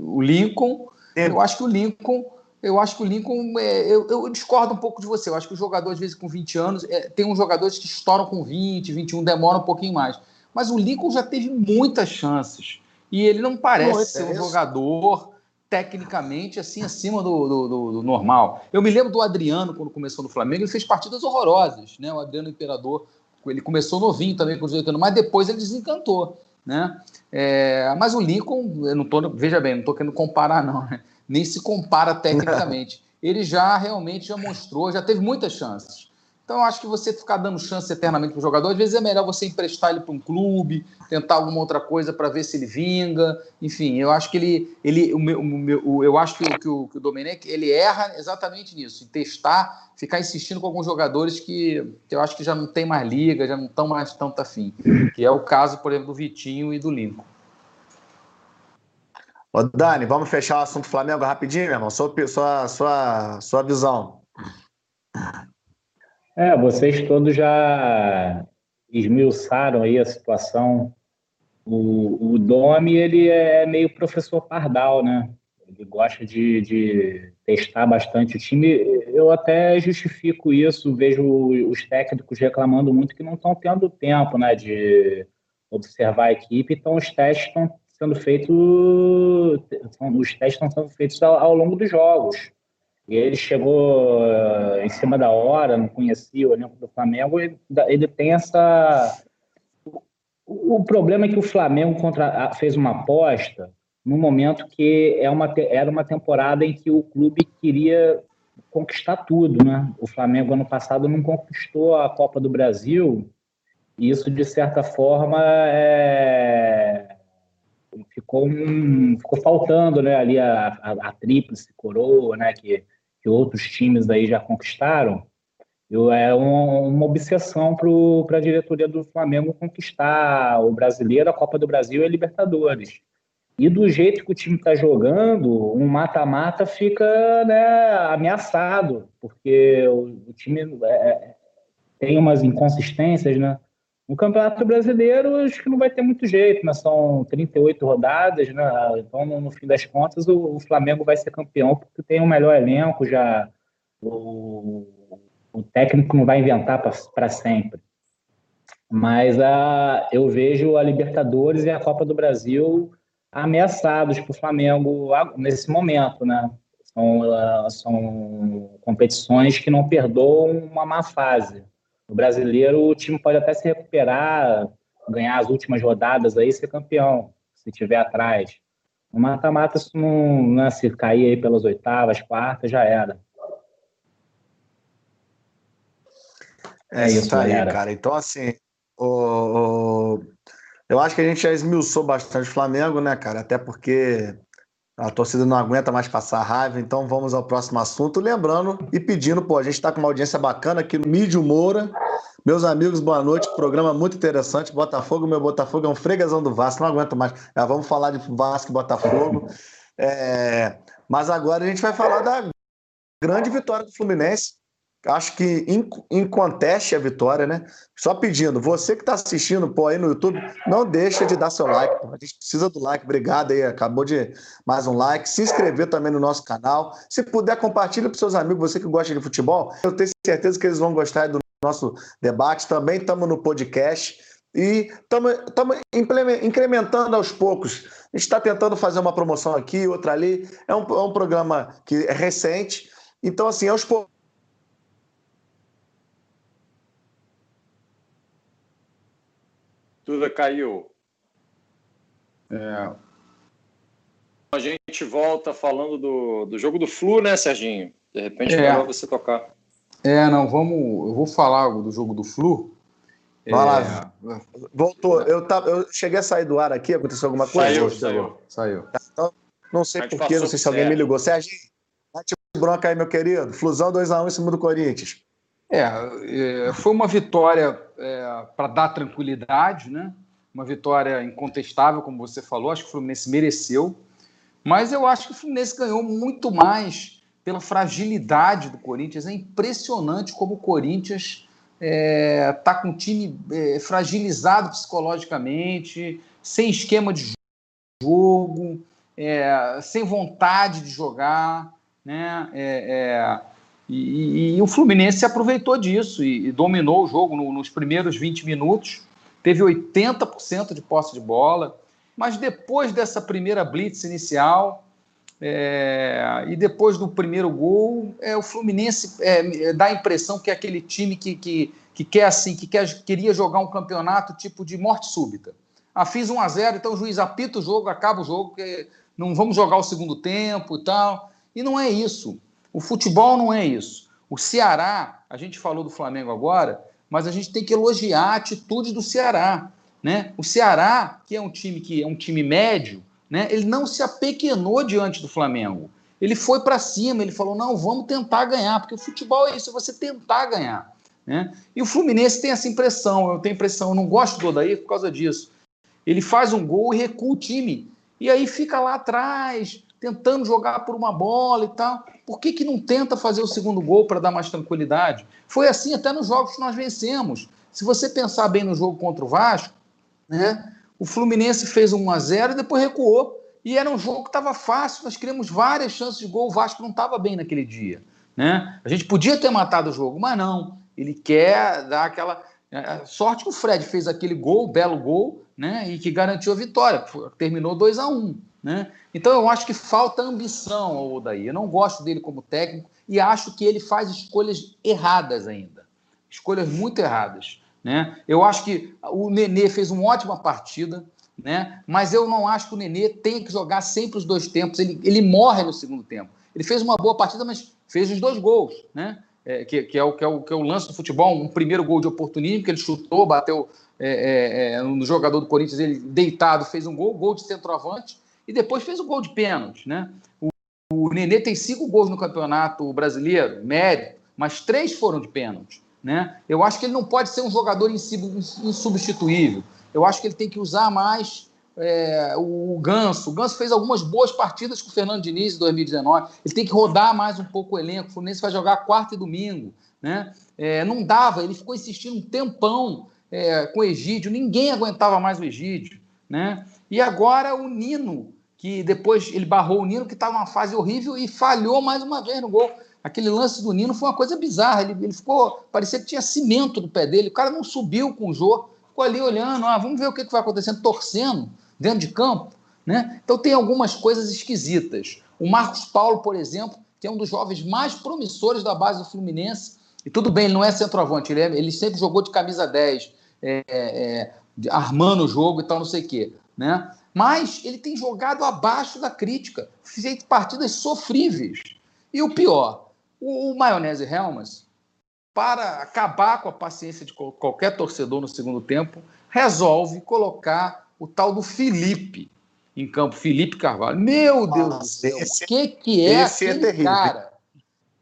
O Lincoln. Eu acho que o Lincoln eu acho que o Lincoln, é, eu, eu, discordo um pouco de você. Eu acho que o jogador, às vezes, com 20 anos, é, tem uns jogadores que estouram com 20, 21, demoram um pouquinho mais. Mas o Lincoln já teve muitas chances. E ele não parece é ser um jogador tecnicamente assim acima do, do, do, do, normal. Eu me lembro do Adriano, quando começou no Flamengo, ele fez partidas horrorosas, né? O Adriano Imperador, ele começou novinho também com os 18 anos, mas depois ele desencantou, né? É, mas o Lincoln, eu não tô, veja bem, não estou querendo comparar não, né? Nem se compara tecnicamente. Ele já realmente já mostrou, já teve muitas chances. Então, eu acho que você ficar dando chance eternamente para o jogador, às vezes é melhor você emprestar ele para um clube, tentar alguma outra coisa para ver se ele vinga. Enfim, eu acho que ele. ele o meu, o meu, eu acho que, o, que, o, que o Domenech ele erra exatamente nisso, em testar, ficar insistindo com alguns jogadores que, que eu acho que já não tem mais liga, já não estão mais tanto afim. Que é o caso, por exemplo, do Vitinho e do Lincoln. Ô, Dani, vamos fechar o assunto Flamengo rapidinho, meu irmão? Sua, sua, sua, sua visão. É, vocês todos já esmiuçaram aí a situação. O, o Domi, ele é meio professor Pardal, né? Ele gosta de, de testar bastante o time. Eu até justifico isso, vejo os técnicos reclamando muito que não estão tendo tempo né, de observar a equipe, então os testes estão sendo feitos, os testes estão sendo feitos ao, ao longo dos jogos. E ele chegou uh, em cima da hora, não conhecia o elenco do Flamengo, ele, ele tem essa. O, problema é que o Flamengo contra, fez uma aposta no momento que é uma, era uma temporada em que o clube queria conquistar tudo, né? O Flamengo ano passado não conquistou a Copa do Brasil, e isso de certa forma é... ficou, um... ficou faltando, né? Ali a, a, a tríplice coroa, né? Que que outros times aí já conquistaram, eu, é uma, uma obsessão para a diretoria do Flamengo conquistar o brasileiro, a Copa do Brasil e a Libertadores. E do jeito que o time está jogando, um mata-mata fica né, ameaçado, porque o, o time é, é tem umas inconsistências, né? No Campeonato Brasileiro, acho que não vai ter muito jeito, né? São 38 rodadas, né? Então, no, fim das contas, o, o, Flamengo vai ser campeão porque tem o um melhor elenco, já o, o técnico não vai inventar para sempre. Mas a, eu vejo a Libertadores e a Copa do Brasil ameaçados para o Flamengo nesse momento, né? São, uh, são competições que não perdoam uma má fase. No brasileiro, o time pode até se recuperar, ganhar as últimas rodadas aí ser campeão, se tiver atrás. No mata-mata, se não né, se cair aí pelas oitavas, quartas, já era. É, é isso aí, galera. cara. Então, assim, o, o, eu acho que a gente já esmiuçou bastante o Flamengo, né, cara? Até porque a torcida não aguenta mais passar raiva, então vamos ao próximo assunto. Lembrando e pedindo, pô, a gente está com uma audiência bacana aqui no Mídio Moura. Meus amigos, boa noite. Programa muito interessante. Botafogo, meu Botafogo é um freguesão do Vasco, não aguento mais. Já vamos falar de Vasco e Botafogo. É... Mas agora a gente vai falar da grande vitória do Fluminense acho que inconteste a vitória, né? Só pedindo, você que está assistindo pô, aí no YouTube, não deixa de dar seu like. Pô. A gente precisa do like. Obrigado aí. Acabou de mais um like. Se inscrever também no nosso canal. Se puder, compartilha para seus amigos, você que gosta de futebol. Eu tenho certeza que eles vão gostar do nosso debate. Também estamos no podcast. E estamos incrementando aos poucos. A gente está tentando fazer uma promoção aqui, outra ali. É um, é um programa que é recente. Então, assim, aos poucos Duda caiu. É. A gente volta falando do, do jogo do Flu, né, Serginho? De repente, é melhor você tocar. É, não, vamos. Eu vou falar do jogo do Flu. Vai lá. É... Voltou. Eu, tava, eu cheguei a sair do ar aqui, aconteceu alguma coisa? Saiu, saiu. saiu. Tá, então, não sei porquê, não sei se alguém me ligou. Serginho, bate bronca aí, meu querido. Flusão 2x1 em cima do Corinthians. É, é, foi uma vitória é, para dar tranquilidade, né? Uma vitória incontestável, como você falou. Acho que o Fluminense mereceu, mas eu acho que o Fluminense ganhou muito mais pela fragilidade do Corinthians. É impressionante como o Corinthians está é, tá com o time é, fragilizado psicologicamente, sem esquema de jogo, é, sem vontade de jogar, né? E, e, e, o Fluminense se aproveitou disso e, e dominou o jogo no, nos primeiros 20 minutos, teve 80% de posse de bola, mas depois dessa primeira blitz inicial é, e depois do primeiro gol, é, o Fluminense é, dá a impressão que é aquele time que, que, que quer assim, que quer, queria jogar um campeonato tipo de morte súbita. Ah, fiz 1 a 0 então o juiz apita o jogo, acaba o jogo, não vamos jogar o segundo tempo e tal. E não é isso. O futebol não é isso. O Ceará, a gente falou do Flamengo agora, mas a gente tem que elogiar a atitude do Ceará. Né? O Ceará, que é um time que é um time médio, né? ele não se apequenou diante do Flamengo. Ele foi para cima, ele falou: não, vamos tentar ganhar, porque o futebol é isso, é você tentar ganhar. Né? E o Fluminense tem essa impressão, eu tenho impressão, eu não gosto do Odair por causa disso. Ele faz um gol e recua o time. E aí fica lá atrás, tentando jogar por uma bola e tal. Por que, que não tenta fazer o segundo gol para dar mais tranquilidade? Foi assim até nos jogos que nós vencemos. Se você pensar bem no jogo contra o Vasco, né, o Fluminense fez 1 a 0 e depois recuou. E era um jogo que estava fácil, nós criamos várias chances de gol. O Vasco não estava bem naquele dia. Né? A gente podia ter matado o jogo, mas não. Ele quer dar aquela. É, sorte que o Fred fez aquele gol, belo gol, né? E que garantiu a vitória. Terminou 2 a 1 um, né? Então eu acho que falta ambição ao Odaí. Eu não gosto dele como técnico e acho que ele faz escolhas erradas ainda. Escolhas muito erradas. Né? Eu acho que o Nenê fez uma ótima partida, né? mas eu não acho que o Nenê tenha que jogar sempre os dois tempos. Ele, ele morre no segundo tempo. Ele fez uma boa partida, mas fez os dois gols. Né? é, que, que, é o, que, é o, que é o lance do futebol, um primeiro gol de oportunismo, que ele chutou, bateu é, é, é, no jogador do Corinthians, ele deitado fez um gol, gol de centroavante, e depois fez o gol de pênalti. Né? O, o Nenê tem cinco gols no campeonato brasileiro, médio, mas três foram de pênalti. Né? Eu acho que ele não pode ser um jogador insubstituível. Eu acho que ele tem que usar mais é, o Ganso. O Ganso fez algumas boas partidas com o Fernando Diniz em 2019. Ele tem que rodar mais um pouco o elenco. O Fluminense vai jogar quarta e domingo. Né? É, não dava, ele ficou insistindo um tempão é, com o Egídio. Ninguém aguentava mais o Egídio. Né? E agora o Nino, que depois ele barrou o Nino, que estava numa fase horrível e falhou mais uma vez no gol. Aquele lance do Nino foi uma coisa bizarra. Ele, ele ficou, parecia que tinha cimento no pé dele. O cara não subiu com o Jô, ficou ali olhando, ah, vamos ver o que, que vai acontecendo, torcendo dentro de campo. Né? Então tem algumas coisas esquisitas. O Marcos Paulo, por exemplo, que é um dos jovens mais promissores da base do Fluminense, e tudo bem, ele não é centroavante, ele, é, ele sempre jogou de camisa 10, é, é, armando o jogo e tal, não sei o quê. Né? Mas ele tem jogado abaixo da crítica, feito partidas sofríveis. E o pior, o, o Maionese Helmas, para acabar com a paciência de qualquer torcedor no segundo tempo, resolve colocar o tal do Felipe em campo, Felipe Carvalho. Meu Deus Nossa, do céu, o que, que é esse é aquele é terrível, cara?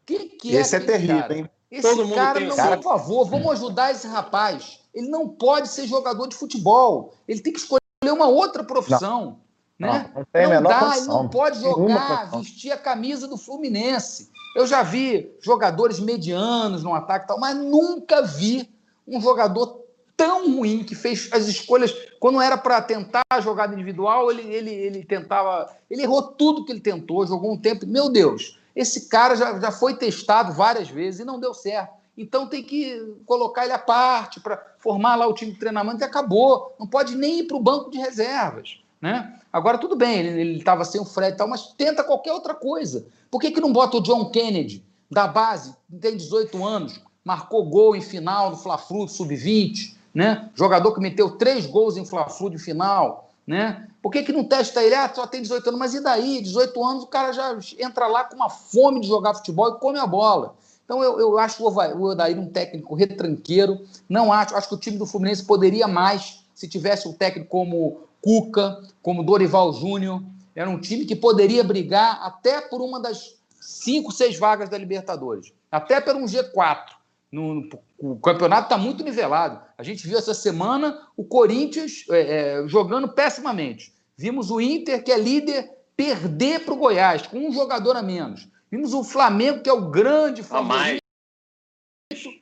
que, que é Esse é terrível, cara? hein? Esse Todo cara, não, cara... por favor, vamos ajudar esse rapaz. Ele não pode ser jogador de futebol. Ele tem que escolher uma outra profissão. Não, né? não, não, dá, ele não pode jogar, vestir a camisa do Fluminense. Eu já vi jogadores medianos no ataque e tal, mas nunca vi um jogador tão ruim que fez as escolhas. Quando era para tentar a jogada individual, ele, ele, ele tentava. Ele errou tudo que ele tentou, jogou um tempo. Meu Deus, esse cara já, já foi testado várias vezes e não deu certo. Então tem que colocar ele à parte para formar lá o time de treinamento e acabou. Não pode nem ir para o banco de reservas. Né? Agora, tudo bem, ele estava sem o Fred e tal, mas tenta qualquer outra coisa. Por que, que não bota o John Kennedy, da base, tem 18 anos, marcou gol em final do Fla-Flu, sub-20, né? Jogador que meteu três gols em Fla-Flu de final, né? Por que, que não testa ele? Ah, só tem 18 anos, mas e daí? 18 anos o cara já entra lá com uma fome de jogar futebol e come a bola. Então eu, eu acho o Odair um técnico retranqueiro, não acho, acho que o time do Fluminense poderia mais se tivesse um técnico como Cuca, como Dorival Júnior, era um time que poderia brigar até por uma das cinco, seis vagas da Libertadores, até por um G4. No, no, o campeonato está muito nivelado. A gente viu essa semana o Corinthians é, é, jogando pessimamente. Vimos o Inter, que é líder, perder para o Goiás, com um jogador a menos. Vimos o Flamengo, que é o grande favorito.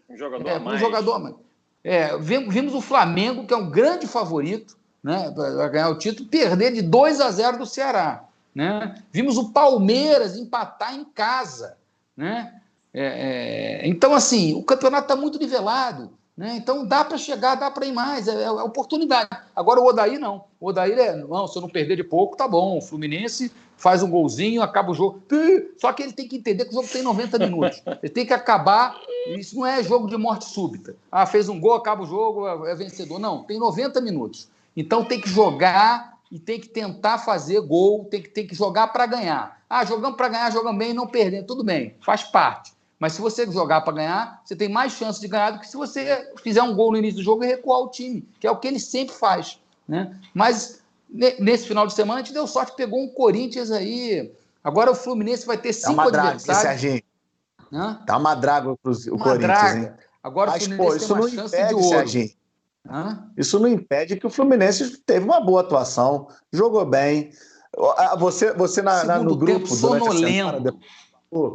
Um jogador é, a mais. Um jogador a mais. É, vimos o Flamengo, que é um grande favorito né, para ganhar o título, perder de 2 a 0 do Ceará. Né? Vimos o Palmeiras empatar em casa. Né? É, é, então, assim, o campeonato está muito nivelado. Né? Então dá para chegar, dá para ir mais, é, é, oportunidade. Agora o Odaí não. O Odaí é, não, se eu não perder de pouco, tá bom. O Fluminense faz um golzinho, acaba o jogo. Só que ele tem que entender que o jogo tem 90 minutos. Ele tem que acabar. Isso não é jogo de morte súbita. Ah, fez um gol, acaba o jogo, é, é vencedor. Não, tem 90 minutos. Então tem que jogar e tem que tentar fazer gol, tem que, tem que jogar para ganhar. Ah, jogamos para ganhar, jogamos bem e não perder. Tudo bem, faz parte. Mas se você jogar para ganhar, você tem mais chance de ganhar do que se você fizer um gol no início do jogo e recuar o time, que é o que ele sempre faz. Né? Mas nesse final de semana a gente deu sorte, pegou um Corinthians aí. Agora o Fluminense vai ter cinco Dá adversários. Serginho. Hã? Dá uma draga para o Corinthians. Draga. Hein? Agora Mas, o Fluminense pô, isso tem uma não chance impede, de ouro. Serginho. Hã? Isso não impede que o Fluminense teve uma boa atuação, jogou bem. Você, você na, na no grupo. Sonolento.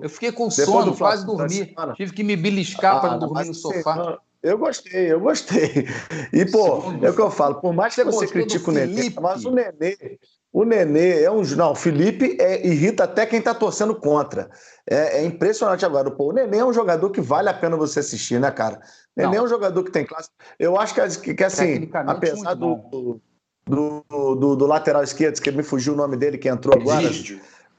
Eu fiquei com sono, quase dormi. Tive que me beliscar ah, para dormir no sofá. Eu gostei, eu gostei. E, pô, Segundo, é o que eu falo, por mais que você critique o Nenê, mas o Nenê, o Nenê é um. Não, o Felipe é, irrita até quem tá torcendo contra. É, é, impressionante agora. Pô, o Nenê é um jogador que vale a pena você assistir, né, cara? O Nenê não. é um jogador que tem classe. Eu acho que, que assim, apesar do, do, do, do, lateral esquerdo, que me fugiu o nome dele, que entrou agora.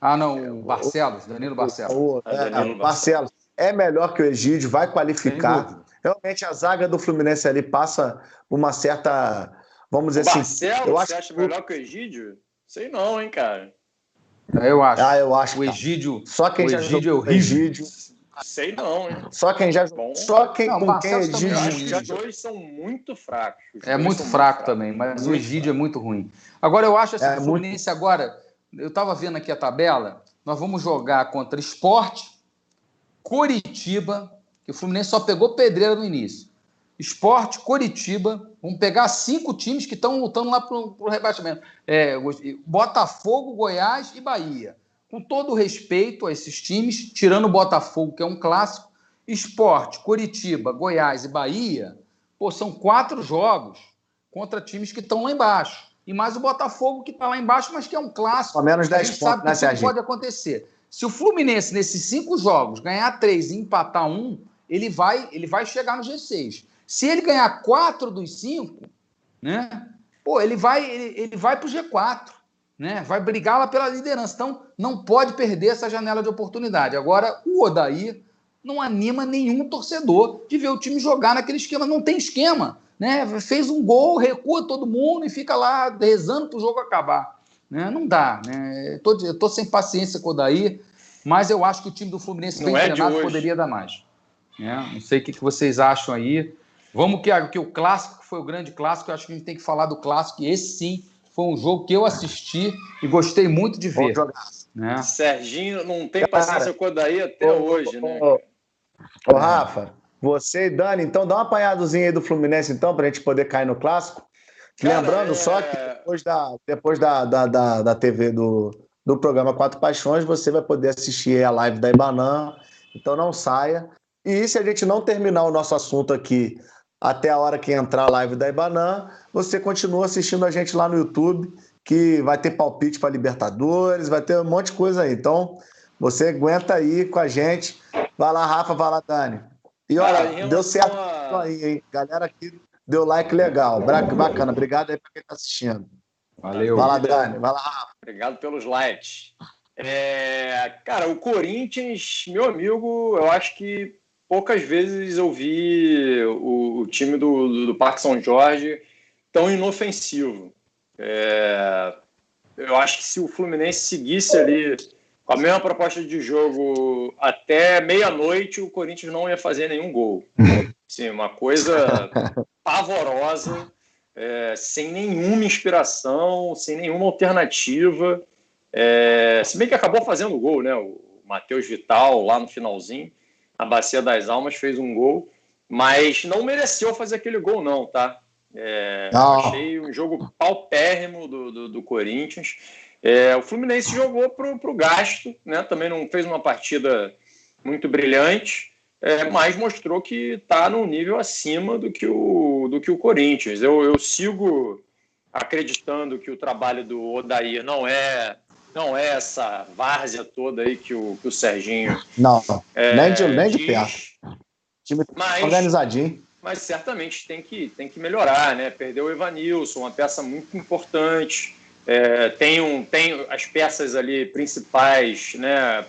Ah, não, o Barcelos, Danilo Barcelos. O, é, Danilo Barcelos. É melhor que o Egídio, vai qualificar. Realmente a zaga do Fluminense ali passa uma certa. Vamos dizer o assim. Barcelos, eu acho você acha melhor que o Egídio? Sei não, hein, cara. Eu acho. Ah, eu acho. O Egídio. Só quem o já Egídio é horrível. Egídio. Sei não, hein? Só quem já jogou. Só quem não, com quem Egídio. Os dois são muito fracos. Os é muito fraco também, mas muito o Egídio fraco. é muito ruim. Agora eu acho assim, é, o Fluminense muito... agora. Eu estava vendo aqui a tabela. Nós vamos jogar contra Esporte, Coritiba, que o Fluminense só pegou pedreira no início. Esporte, Coritiba, vamos pegar cinco times que estão lutando lá para o rebaixamento. É, Botafogo, Goiás e Bahia. Com todo o respeito a esses times, tirando o Botafogo, que é um clássico, Esporte, Coritiba, Goiás e Bahia, pô, são quatro jogos contra times que estão lá embaixo. E mais o Botafogo, que está lá embaixo, mas que é um clássico. Ao menos 10 pontos, sabe que né, Serginho? pode acontecer. Se o Fluminense, nesses cinco jogos, ganhar três e empatar um, ele vai, ele vai chegar no G6. Se ele ganhar quatro dos cinco, né? Pô, ele vai, ele, ele vai para o G4, né? Vai brigar lá pela liderança. Então, não pode perder essa janela de oportunidade. Agora, o Odair não anima nenhum torcedor de ver o time jogar naquele esquema. Não tem esquema, né? Fez um gol, recua todo mundo e fica lá rezando para o jogo acabar. Né? Não dá, né? Eu tô, eu tô sem paciência com o Odair, mas eu acho que o time do Fluminense bem é treinado poderia dar mais. Né? Não sei o que, que vocês acham aí. Vamos que, que o clássico foi o grande clássico, eu acho que a gente tem que falar do clássico, e esse sim foi um jogo que eu assisti e gostei muito de ver. Né? Serginho não tem paciência com o daí até ô, hoje, ô, né? Ô, Rafa, você e Dani, então dá uma apanhadozinha aí do Fluminense, então, para a gente poder cair no clássico. Cara, Lembrando é... só que depois da, depois da, da, da, da TV do, do programa Quatro Paixões, você vai poder assistir a live da Ibanã, então não saia. E se a gente não terminar o nosso assunto aqui até a hora que entrar a live da Ibanã, você continua assistindo a gente lá no YouTube, que vai ter palpite para Libertadores, vai ter um monte de coisa aí. Então, você aguenta aí com a gente. Vai lá, Rafa, vai lá, Dani. E olha, deu certo a... aí, hein? Galera aqui deu like legal. Bacana. Obrigado aí para quem está assistindo. Valeu. Vai lá, Dani. Vai lá, Rafa. Obrigado pelos likes. É, cara, o Corinthians, meu amigo, eu acho que poucas vezes eu vi o, o time do, do, do, Parque São Jorge tão inofensivo. É, eu acho que se o Fluminense seguisse ali com a mesma proposta de jogo até meia-noite, o Corinthians não ia fazer nenhum gol. Sim, uma coisa pavorosa, é, sem nenhuma inspiração, sem nenhuma alternativa. É, se bem que acabou fazendo gol, né? O Matheus Vital lá no finalzinho a Bacia das Almas, fez um gol, mas não mereceu fazer aquele gol, não, tá? É, achei um jogo paupérrimo do, do, do Corinthians. É, o Fluminense jogou para o gasto, né? também não fez uma partida muito brilhante, é, mas mostrou que está num nível acima do que o, do que o Corinthians. Eu, eu sigo acreditando que o trabalho do Odair não é não é essa várzea toda aí que o, que o Serginho. Não, é, nem, de, nem de perto. Time mas, organizadinho. Mas certamente tem que, tem que melhorar, né? Perdeu o Evanilson, uma peça muito importante. É, tem, um, tem as peças ali principais, né?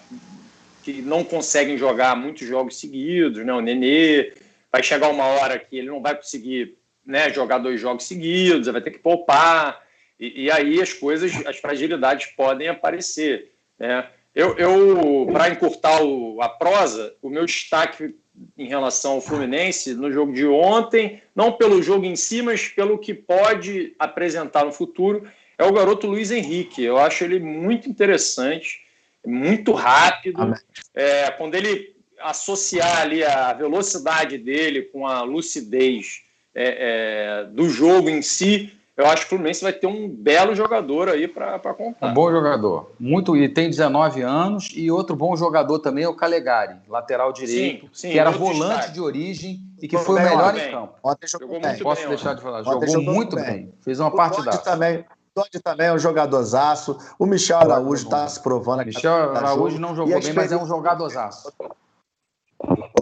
Que não conseguem jogar muitos jogos seguidos, né? O Nenê. Vai chegar uma hora que ele não vai conseguir né, jogar dois jogos seguidos, vai ter que poupar. E, e aí as coisas, as fragilidades podem aparecer. Né? Eu, eu para encurtar o, a prosa, o meu destaque em relação ao Fluminense no jogo de ontem, não pelo jogo em si, mas pelo que pode apresentar no futuro, é o garoto Luiz Henrique. Eu acho ele muito interessante, muito rápido. É, quando ele associar ali a velocidade dele com a lucidez é, é, do jogo em si, eu acho que o Fluminense vai ter um belo jogador aí para contar. Um bom jogador. Muito, e tem 19 anos. E outro bom jogador também é o Calegari, lateral direito, sim, sim, que era volante destaque. de origem e que foi o melhor em campo. Ontem jogou, jogou muito Posso bem, deixar de falar? Jogou, jogou muito bem. bem. Fez uma parte da. também. Dodge também é um jogadorzaço. O Michel Araújo está se provando aqui. Michel Araújo não jogou bem, mas é um jogadorzaço.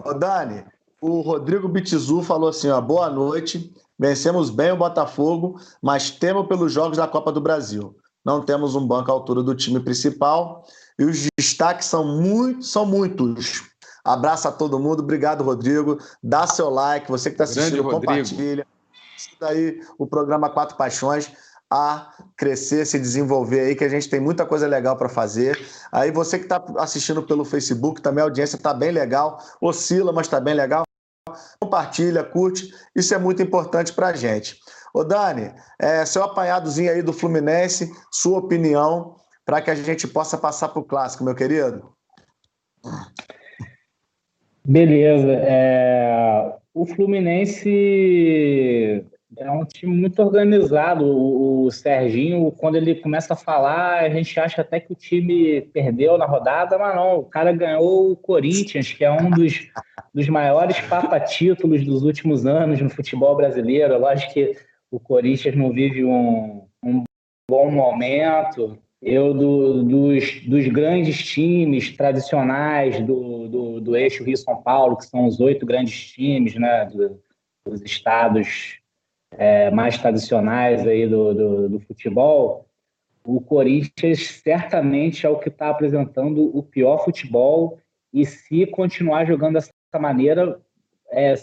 Ô, Dani, o Rodrigo Bitizu falou assim: ó, boa noite. Vencemos bem o Botafogo, mas temo pelos jogos da Copa do Brasil. Não temos um banco à altura do time principal e os destaques são, muito, são muitos. Abraço a todo mundo, obrigado, Rodrigo. Dá seu like, você que está assistindo, Grande compartilha. Ajuda aí o programa Quatro Paixões a crescer, se desenvolver aí, que a gente tem muita coisa legal para fazer. Aí você que está assistindo pelo Facebook, também a audiência está bem legal, oscila, mas está bem legal compartilha, curte, isso é muito importante para a gente. Ô Dani, é, seu apanhadozinho aí do Fluminense, sua opinião, para que a gente possa passar para o clássico, meu querido. Beleza. É, o Fluminense é um time muito organizado. O, Serginho, quando ele começa a falar, a gente acha até que o time perdeu na rodada, mas não. O cara ganhou o Corinthians, que é um dos, dos maiores papatítulos dos últimos anos no futebol brasileiro. Lógico que o Corinthians não vive um, um bom momento. Eu, do, dos, dos grandes times tradicionais do, do, do eixo Rio-São Paulo, que são os oito grandes times né, do, dos estados é, mais tradicionais aí do, do, do, futebol, o Corinthians certamente é o que está apresentando o pior futebol e se continuar jogando dessa maneira, é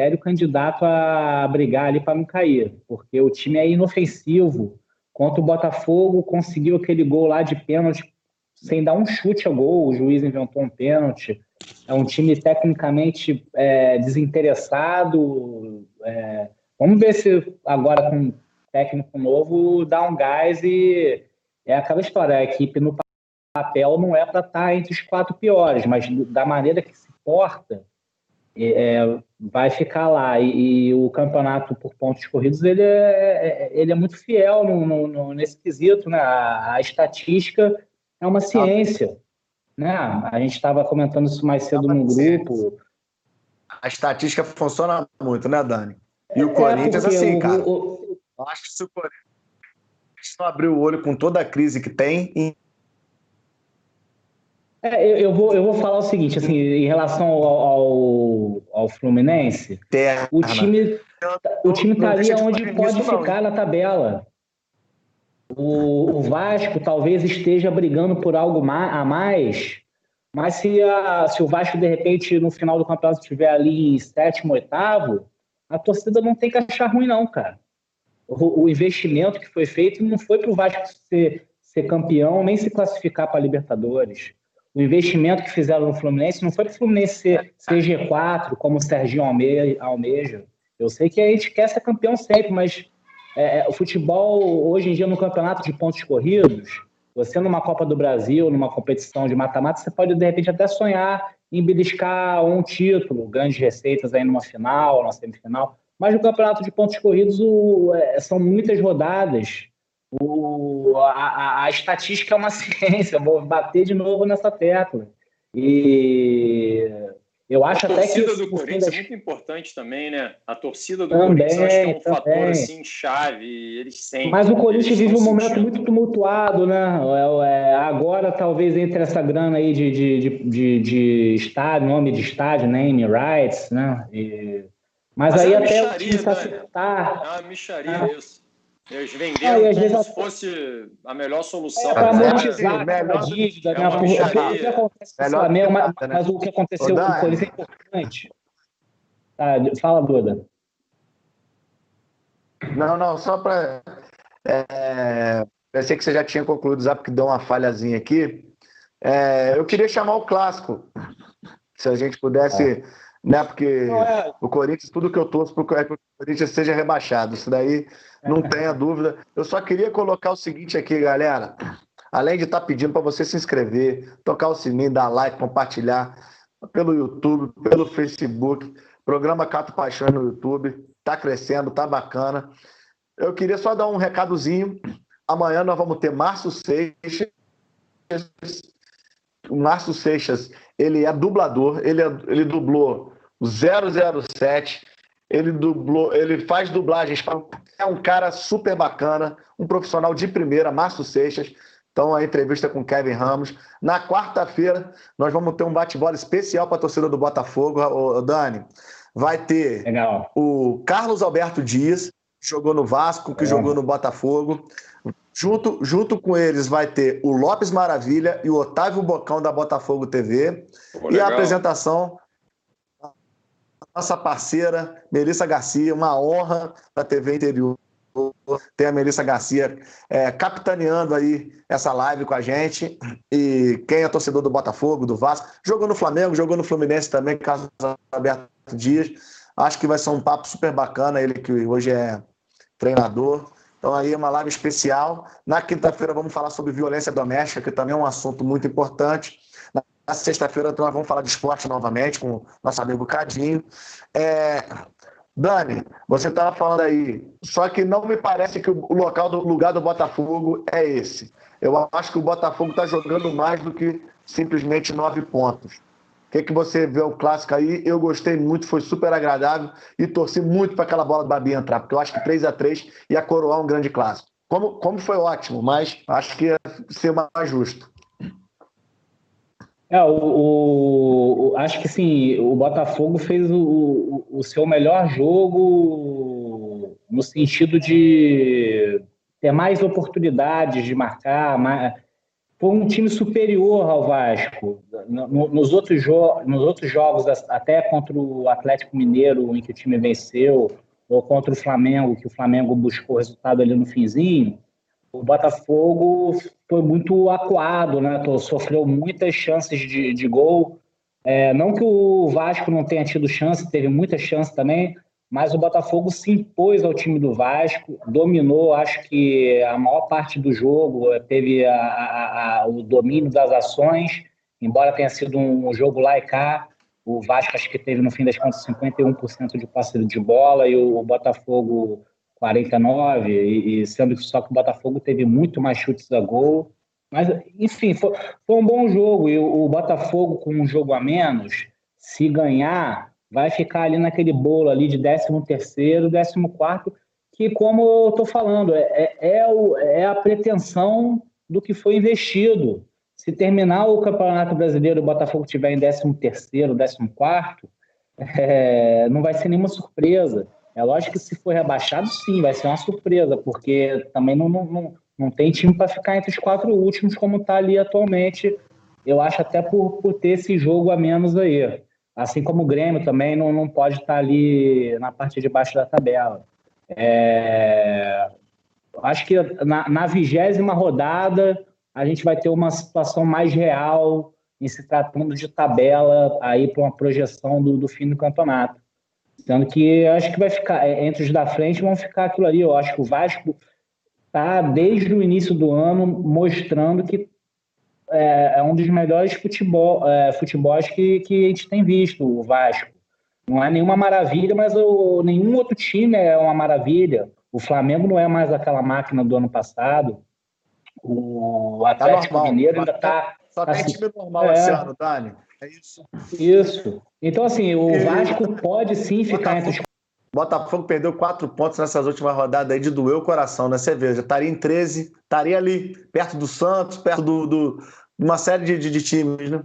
sério candidato a brigar ali para não cair, porque o time é inofensivo. Contra o Botafogo, conseguiu aquele gol lá de pênalti sem dar um chute ao gol, o juiz inventou um pênalti. É um time tecnicamente é, desinteressado, é, Vamos ver se agora com um técnico novo dá um gás e é aquela história. A equipe no papel não é para estar tá entre os quatro piores, mas da maneira que se porta, é, vai ficar lá. E, e, o campeonato por pontos corridos ele é, é ele é muito fiel no, no, no, nesse quesito. Né? A, a, estatística é uma ciência. Né? A gente estava comentando isso mais cedo no grupo. A estatística funciona muito, né, Dani? E o é, Corinthians, assim, cara, o, o... acho que se o Corinthians não abrir o olho com toda a crise que tem. É, eu, eu, vou, eu vou falar o seguinte, assim, em relação ao, ao, ao Fluminense, Terra, o time, o time tá ali onde pode ficar na tabela. O, o, Vasco talvez esteja brigando por algo a mais, mas se, a, se o Vasco, de repente, no final do campeonato estiver ali em sétimo, oitavo, a torcida não tem que achar ruim, não, cara. O, o investimento que foi feito não foi para o Vasco ser, ser campeão, nem se classificar para Libertadores. O investimento que fizeram no Fluminense não foi para o Fluminense ser, ser G4, como o Serginho almeja. Eu sei que a gente quer ser campeão sempre, mas é, é, o futebol, hoje em dia, no campeonato de pontos corridos, você numa Copa do Brasil, numa competição de mata-mata, você pode, de repente, até sonhar em beliscar um título, grandes receitas aí numa final, numa semifinal. Mas no campeonato de pontos corridos o, é, são muitas rodadas. O, a, a, a, estatística é uma ciência, vou bater de novo nessa tecla. E eu acho até que. A torcida do Corinthians das... é muito importante também, né? A torcida do também, Corinthians acho que é um também. fator assim, chave. Eles sentem. Mas o Corinthians vive um momento muito tumultuado, né? É, é, agora, talvez, entre essa grana aí de, de, de, de, de estádio, nome de estádio, name rights, né? E... Mas, Mas, aí é até o time se acertar. É uma micharia ah. isso. Eles venderam ah, como se fosse a melhor solução. É para amortizar a dívida, né? o que acontece com o Flamengo, mas, né? mas, o que aconteceu com o Corinthians é importante. Tá, fala, Duda. Não, não, só para. É, pensei que você já tinha concluído, já porque deu uma falhazinha aqui. É, eu queria chamar o clássico. Se a gente pudesse. É né? Porque não, é... o Corinthians, tudo que eu torço é que o Corinthians seja rebaixado. Isso daí não tenha dúvida. Eu só queria colocar o seguinte aqui, galera. Além de estar tá pedindo para você se inscrever, tocar o sininho, dar like, compartilhar pelo YouTube, pelo Facebook. Programa Cato Paixão no YouTube. Tá crescendo, tá bacana. eu queria só dar um recadozinho. Amanhã nós vamos ter Márcio Seixas. O Márcio Seixas, ele é dublador, ele, é, ele dublou o 007, ele dublou, ele faz dublagens, é um cara super bacana, um profissional de primeira, Márcio Seixas. Então, a entrevista com Kevin Ramos. Na quarta-feira, nós vamos ter um bate-bola especial para a torcida do Botafogo, o Dani. Vai ter Legal. o Carlos Alberto Dias, que jogou no Vasco, que é. jogou no Botafogo. Junto, junto com eles vai ter o Lopes Maravilha e o Otávio Bocão da Botafogo TV. Pô, e a apresentação nossa parceira Melissa Garcia, uma honra da TV Interior ter a Melissa Garcia é, capitaneando aí essa live com a gente. E quem é torcedor do Botafogo, do Vasco, jogou no Flamengo, jogou no Fluminense também, Carlos Alberto Dias. Acho que vai ser um papo super bacana, ele que hoje é treinador. Então aí é uma live especial. Na quinta-feira vamos falar sobre violência doméstica, que também é um assunto muito importante. Na sexta-feira nós vamos falar de esporte novamente com nosso amigo Cadinho. É, Dani, você estava falando aí, só que não me parece que o local do lugar do Botafogo é esse. Eu acho que o Botafogo está jogando mais do que simplesmente nove pontos. O que, que você vê o clássico aí? Eu gostei muito, foi super agradável e torci muito para aquela bola do Babi entrar, porque eu acho que 3 a 3 ia coroar um grande clássico. Como, como foi ótimo, mas acho que ia ser mais justo. É, o, o, acho que sim, o Botafogo fez o, o, seu melhor jogo no sentido de ter mais oportunidades de marcar. Mais, foi um time superior ao Vasco. Nos outros, nos outros jogos, até contra o Atlético Mineiro, em que o time venceu, ou contra o Flamengo, que o Flamengo buscou resultado ali no finzinho, o Botafogo foi muito acuado, né? Sofreu muitas chances de, de gol. É, não que o Vasco não tenha tido chance, teve muita chance também, mas o Botafogo se impôs ao time do Vasco, dominou, acho que a maior parte do jogo, teve a, a, a, o domínio das ações, embora tenha sido um jogo lá e cá. O Vasco acho que teve, no fim das contas, 51% de passe de bola e o Botafogo 49, e, e, sendo que só que o Botafogo teve muito mais chutes a gol. Mas, enfim, foi, foi um bom jogo. E o, Botafogo, com um jogo a menos, se ganhar, vai ficar ali naquele bolo ali de 13º, 14º, que, como eu estou falando, é, é, é, o, é a pretensão do que foi investido. Se terminar o Campeonato Brasileiro e o Botafogo estiver em 13º, 14º, é, não vai ser nenhuma surpresa. É lógico que se for rebaixado, sim, vai ser uma surpresa, porque também não, não, não tem time para ficar entre os quatro últimos, como está ali atualmente. Eu acho até por, por ter esse jogo a menos aí. Assim como o Grêmio também não, não pode estar tá ali na parte de baixo da tabela. É... Acho que na vigésima rodada a gente vai ter uma situação mais real em se tratando de tabela aí para uma projeção do, do fim do campeonato. Sendo que acho que vai ficar, é, entre os da frente vão ficar aquilo ali. Eu acho que o Vasco está, desde o início do ano, mostrando que é, é um dos melhores futebol, é, futebols que, que a gente tem visto, o Vasco. Não é nenhuma maravilha, mas o, nenhum outro time é uma maravilha. O Flamengo não é mais aquela máquina do ano passado. O tá Atlético tá Mineiro ainda está. Só tem assim, time normal é, esse ano, Dani. É isso. Isso. Então, assim, o Vasco pode sim ficar entre os. Botafogo perdeu quatro pontos nessas últimas rodadas aí de doer o coração, né? Você vê, já estaria em 13, estaria ali, perto do Santos, perto do, do uma série de, de, de, times, né?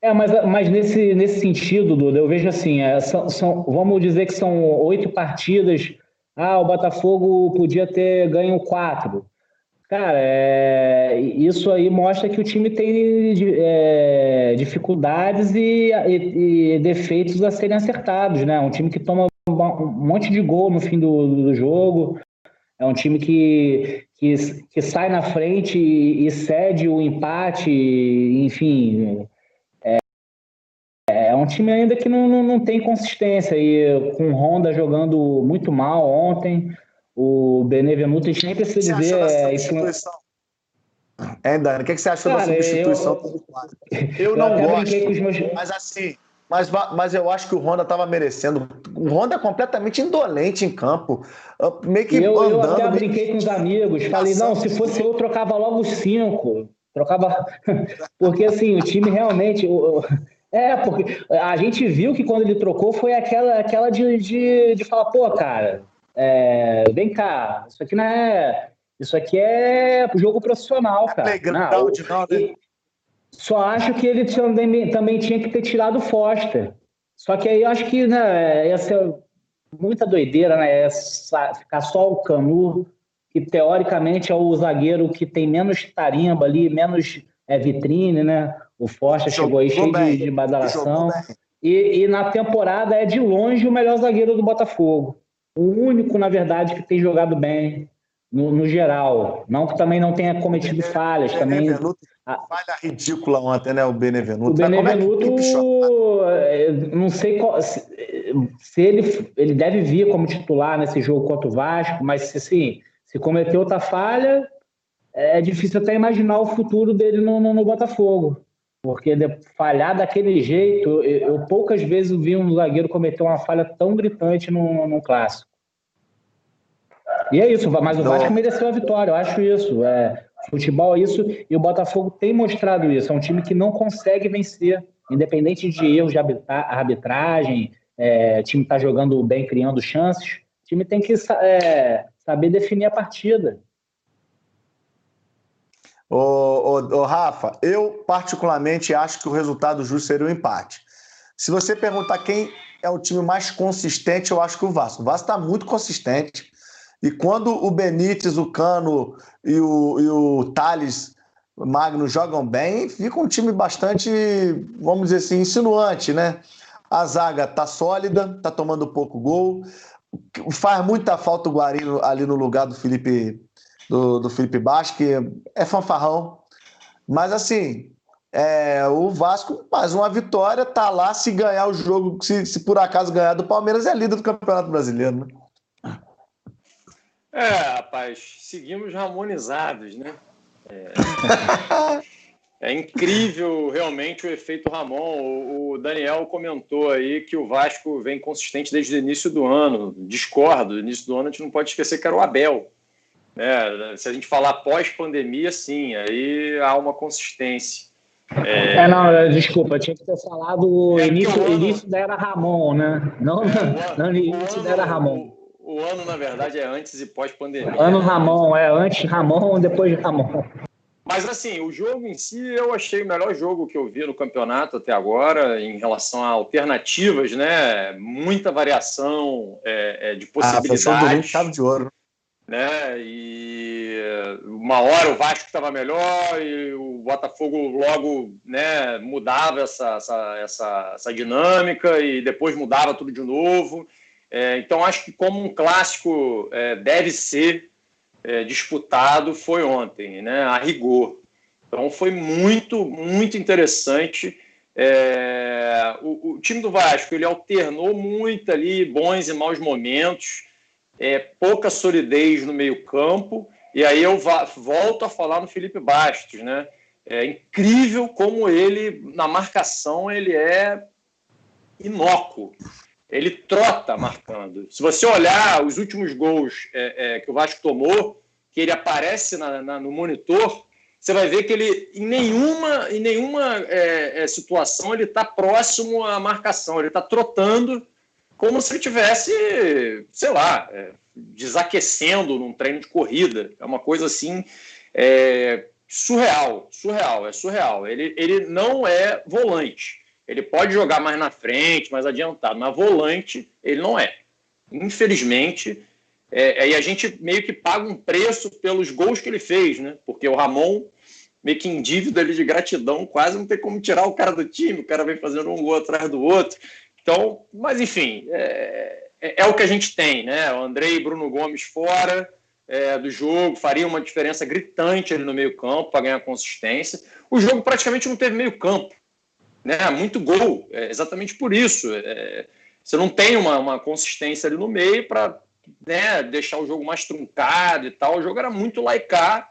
É, mas, mas nesse, nesse sentido, Duda, eu vejo assim, é, são, são, vamos dizer que são oito partidas. Ah, o Botafogo podia ter ganho quatro. Cara, é, isso aí mostra que o time tem é, dificuldades e, e, e, defeitos a serem acertados, né? Um time que toma um monte de gol no fim do, do jogo, é um time que, que, que sai na frente e, cede o empate, enfim. É, é, um time ainda que não, não, não tem consistência, e com o Honda jogando muito mal ontem o Benevenuto, a gente nem precisa dizer. É, substituição? É, Dani, o que, você achou Cara, da substituição eu, Eu não eu gosto, meus... mas assim, Mas, mas eu acho que o Honda estava merecendo. O Honda é completamente indolente em campo. Meio que eu, andando, eu até brinquei com os amigos. Falei, não, se fosse eu, trocava logo os cinco. Trocava. Porque assim, o time realmente. É, porque a gente viu que quando ele trocou foi aquela, aquela de, de, de falar, pô, cara, é, vem cá, isso aqui não é. Isso aqui é jogo profissional, é cara. Não, não, né? Só acho que ele também, também tinha que ter tirado o Foster. Só que aí eu acho que né, ia ser muita doideira, né? Essa, ficar só o Canu, que teoricamente é o zagueiro que tem menos tarimba ali, menos é, vitrine, né? O Foster chegou aí cheio de, de badalação. E, e, na temporada é de longe o melhor zagueiro do Botafogo. O único, na verdade, que tem jogado bem no, no geral. Não que também não tenha cometido falhas. também falha ridícula ontem, né? O Benevenuto. O Benevenuto, é não sei qual, se, se, ele, ele deve vir como titular nesse jogo contra o Vasco, mas assim, se cometeu outra falha, é difícil até imaginar o futuro dele no, no, no Botafogo. Porque falhar daquele jeito, eu, eu, poucas vezes vi um zagueiro cometer uma falha tão gritante no, no clássico. E é isso, mas o Vasco mereceu a vitória, eu acho isso. É, Futebol é isso e o Botafogo tem mostrado isso. É um time que não consegue vencer, independente de erros de arbitragem. É, o time está jogando bem, criando chances. O time tem que é, saber definir a partida. Ô, ô, ô, Rafa, eu particularmente acho que o resultado justo seria o um empate. Se você perguntar quem é o time mais consistente, eu acho que o Vasco. O Vasco está muito consistente. E quando o Benítez, o Cano e o, e o Thales Magno jogam bem, fica um time bastante, vamos dizer assim, insinuante, né? A zaga tá sólida, tá tomando pouco gol. Faz muita falta o Guarino ali no lugar do Felipe do, do Felipe Baixo, que é fanfarrão. Mas assim, é, o Vasco mais uma vitória, tá lá se ganhar o jogo, se, se por acaso ganhar do Palmeiras, é líder do Campeonato Brasileiro, né? É, rapaz, seguimos harmonizados, né? É, é incrível realmente o efeito Ramon. O, Daniel comentou aí que o Vasco vem consistente desde o início do ano. Discordo, no início do ano a gente não pode esquecer que era o Abel. Né? Se a gente falar pós-pandemia, sim, aí há uma consistência. É, é não, é, desculpa, tinha que ter falado o é início, ano... início da era Ramon, né? Não, é, não, início ano, da era Ramon. O ano, na verdade, é antes e pós-pandemia. Ano Ramon, é antes Ramon, depois de Ramon. Mas assim, o jogo em si eu achei o melhor jogo que eu vi no campeonato até agora, em relação a alternativas, né? Muita variação é, é, de possibilidades. Ah, chave de ouro. Né? E uma hora o Vasco estava melhor e o Botafogo logo né, mudava essa, essa, essa, essa dinâmica e depois mudava tudo de novo. É, então, acho que como um clássico é, deve ser é, disputado, foi ontem, né, a rigor. Então, foi muito, muito interessante. É, o, o, time do Vasco ele alternou muito ali bons e maus momentos, é, pouca solidez no meio campo. E aí eu volto a falar no Felipe Bastos, né? É incrível como ele, na marcação, ele é inócuo ele trota marcando. Se você olhar os últimos gols é, é, que o Vasco tomou, que ele aparece na, na, no monitor, você vai ver que ele em nenhuma, em nenhuma é, é situação ele está próximo à marcação, ele está trotando como se ele tivesse, sei lá, é, desaquecendo num treino de corrida. É uma coisa assim é, surreal, surreal, é surreal. Ele, ele não é volante. Ele pode jogar mais na frente, mais adiantado, mas volante ele não é. Infelizmente, é, aí a gente meio que paga um preço pelos gols que ele fez, né? Porque o Ramon, meio que em dívida ali de gratidão, quase não tem como tirar o cara do time, o cara vem fazendo um gol atrás do outro. Então, mas enfim, é, é, é o que a gente tem, né? O Andrei e Bruno Gomes fora é, do jogo, faria uma diferença gritante ali no meio campo para ganhar consistência. O jogo praticamente não teve meio campo né? Muito gol, é exatamente por isso. É, você não tem uma, uma consistência ali no meio para né, deixar o jogo mais truncado e tal. O jogo era muito laicar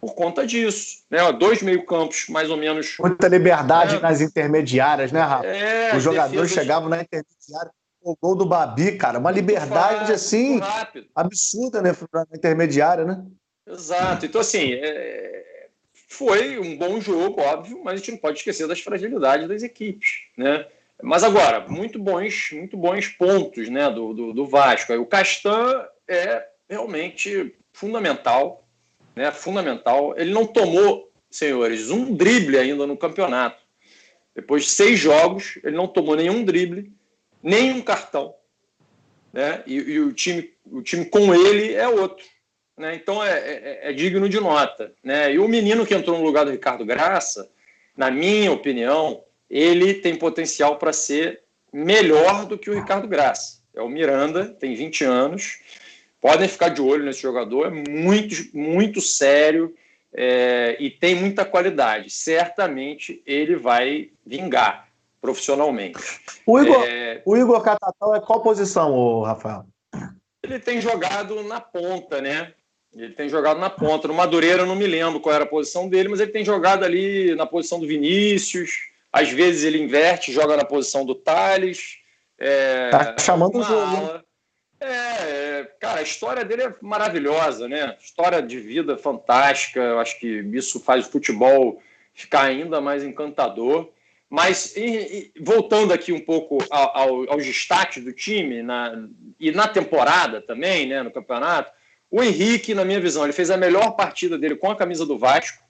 por conta disso. Né? Dois meio-campos, mais ou menos. Muita liberdade é, nas intermediárias, né, Rafa? É, Os jogadores chegavam na intermediária. O gol do Babi, cara, uma liberdade rápido, assim absurda, né, na intermediária, né? Exato. Então, assim, é... foi um bom jogo, óbvio, mas a gente não pode esquecer das fragilidades das equipes, né? Mas agora, muito bons, muito bons pontos, né, do, do, do Vasco. O Castan é realmente fundamental né, fundamental. Ele não tomou, senhores, um drible ainda no campeonato. Depois de seis jogos, ele não tomou nenhum drible, nenhum cartão. Né? E, e o, time, o time com ele é outro. Né? Então é, é, é, digno de nota. Né? E o menino que entrou no lugar do Ricardo Graça, na minha opinião, ele tem potencial para ser melhor do que o Ricardo Graça. É o Miranda, tem 20 anos, podem ficar de olho nesse jogador, é muito, muito sério é, e tem muita qualidade. Certamente ele vai vingar profissionalmente. O Igor, é, o Igor Catatal é qual posição, Rafael? Ele tem jogado na ponta, né? Ele tem jogado na ponta. No Madureira eu não me lembro qual era a posição dele, mas ele tem jogado ali na posição do Vinícius. Às vezes ele inverte, joga na posição do Thales. É, tá chamando o jogo. É, é, cara, a história dele é maravilhosa, né? História de vida fantástica. Eu acho que isso faz o futebol ficar ainda mais encantador. Mas e, e, voltando aqui um pouco ao, ao, aos destaques do time na, e na temporada também, né, no campeonato, o Henrique, na minha visão, ele fez a melhor partida dele com a camisa do Vasco.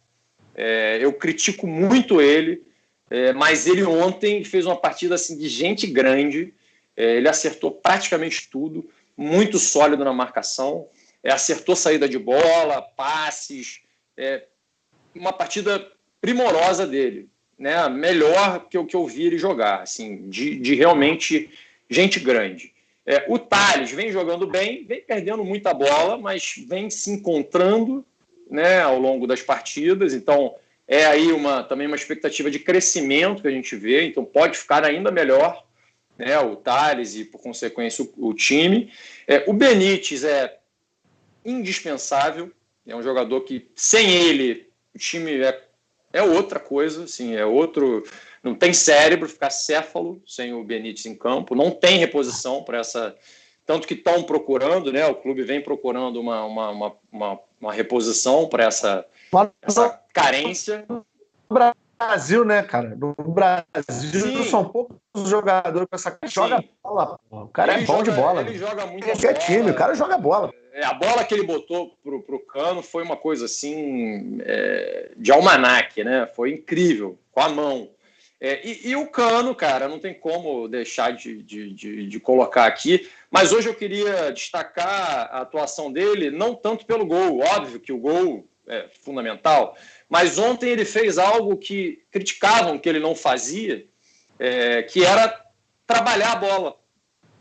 É, eu critico muito ele, é, mas ele ontem fez uma partida assim de gente grande. É, ele acertou praticamente tudo muito sólido na marcação, é, acertou saída de bola, passes, é, uma partida primorosa dele, né? Melhor que eu que eu vi ele jogar, assim, de, de realmente gente grande. É, o Thales vem jogando bem, vem perdendo muita bola, mas vem se encontrando né, ao longo das partidas. Então, é aí uma, também uma expectativa de crescimento que a gente vê. Então, pode ficar ainda melhor né, o Thales e, por consequência, o, o time. É, o Benítez é indispensável, é um jogador que, sem ele, o time é, é outra coisa, assim, é outro. Não tem cérebro, ficar céfalo sem o Benítez em campo, não tem reposição para essa. Tanto que estão procurando, né? O clube vem procurando uma, uma, uma, uma, uma reposição para essa, essa carência. Brasil, né, cara? No Brasil Sim. são poucos jogadores com essa. Joga bola, pô. O cara é ele é bom joga, de bola. Ele joga muito Qualquer bola. time, o cara joga bola. É, a bola que ele botou pro, pro cano foi uma coisa assim é, de almanaque, né? Foi incrível, com a mão. É, e, e, o cano, cara, não tem como deixar de, de, de, de, colocar aqui. Mas hoje eu queria destacar a atuação dele, não tanto pelo gol, óbvio que o gol é fundamental mas ontem ele fez algo que criticavam que ele não fazia, é, que era trabalhar a bola,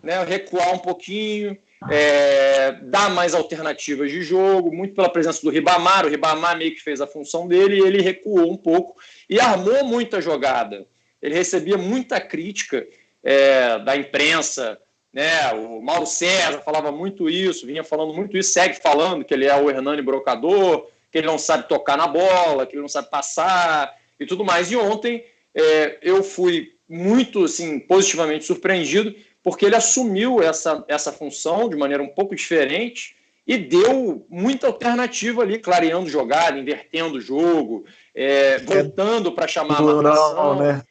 né? recuar um pouquinho, é, dar mais alternativas de jogo, muito pela presença do Ribamar. O Ribamar meio que fez a função dele e ele recuou um pouco e armou muita jogada. Ele recebia muita crítica é, da imprensa, né? O Mauro César falava muito isso, vinha falando muito isso, segue falando que ele é o Hernani Brocador, que ele não sabe tocar na bola, que ele não sabe passar e tudo mais. E ontem é, eu fui muito assim, positivamente surpreendido, porque ele assumiu essa, essa função de maneira um pouco diferente e deu muita alternativa ali, clareando jogada, invertendo o jogo, é, voltando para chamar a marcação. Né?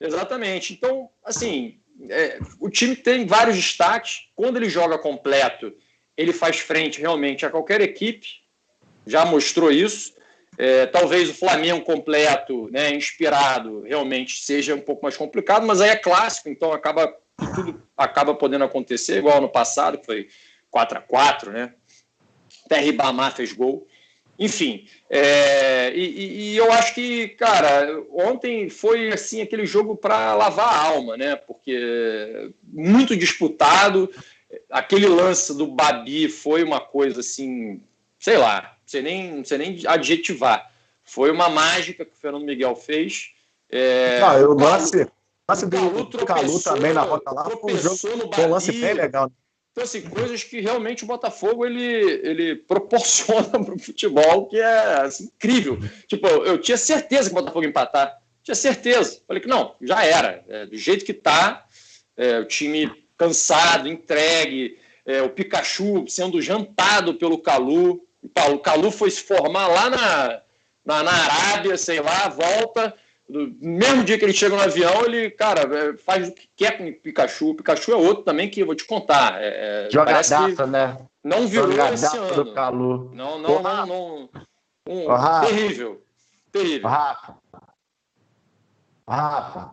Exatamente. Então, assim, é, o time tem vários destaques. Quando ele joga completo, ele faz frente realmente a qualquer equipe já mostrou isso. É, talvez o Flamengo completo, né, inspirado, realmente seja um pouco mais complicado, mas aí é clássico, então acaba tudo acaba podendo acontecer, igual no passado, que foi 4 a 4 né? Até Ribamar fez gol. Enfim, é, e, e, eu acho que, cara, ontem foi assim aquele jogo para lavar a alma, né? Porque muito disputado, aquele lance do Babi foi uma coisa assim, sei lá, sei nem, não sei nem adjetivar. Foi uma mágica que o Fernando Miguel fez. É, ah, eu lance, lance do Calu, Calu também na rota lá foi um, jogo, foi um lance bem legal. Então, assim, coisas que realmente o Botafogo ele, ele proporciona para o futebol que é assim, incrível. Tipo, eu tinha certeza que o Botafogo ia empatar. Tinha certeza. Falei que não, já era. É, do jeito que está, é, o time cansado, entregue, é, o Pikachu sendo jantado pelo Calu. O Calu foi se formar lá na, na, na Arábia, sei lá, volta no mesmo dia que ele chega no avião, ele, cara, é, faz o que quer com o Pikachu. O Pikachu é outro também que eu vou te contar. É, é Jogadaça, né? Não virou Jogadaça esse ano. Do Calu. Não, não, não, não. Um, Rafa, terrível. Terrível. Rafa. Rafa.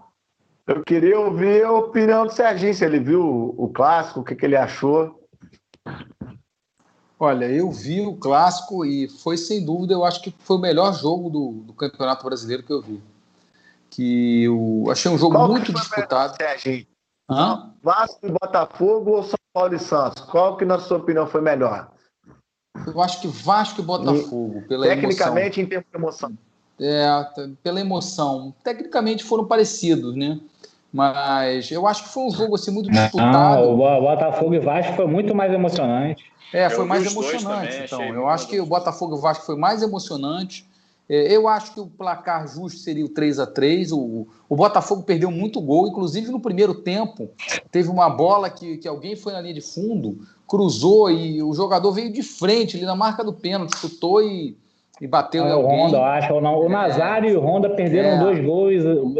Eu queria ouvir a opinião do Serginho, se ele viu o, o clássico, o que, que ele achou. Olha, eu vi o clássico e foi sem dúvida, eu acho que foi o melhor jogo do, do Campeonato Brasileiro que eu vi que eu achei um jogo Qual muito disputado. Melhor, Hã? Vasco e Botafogo ou São Paulo e Santos? Qual que, na sua opinião, foi melhor? Eu acho que Vasco e Botafogo, pela Tecnicamente, emoção. em termos de emoção. É, pela emoção. Tecnicamente foram parecidos, né? Mas eu acho que foi um jogo assim, muito disputado. Não, o Botafogo e Vasco foi muito mais emocionante. É, foi mais emocionante. Também, então, eu acho que o Botafogo e Vasco foi mais emocionante. É, eu acho que o placar justo seria o 3 a 3 o, o Botafogo perdeu muito gol, inclusive no primeiro tempo. Teve uma bola que, que alguém foi na linha de fundo, cruzou e o jogador veio de frente ali na marca do pênalti, chutou e, e bateu é, em alguém. O Honda, eu acho. Não, o é. Nazário é, e o Honda perderam é, dois gols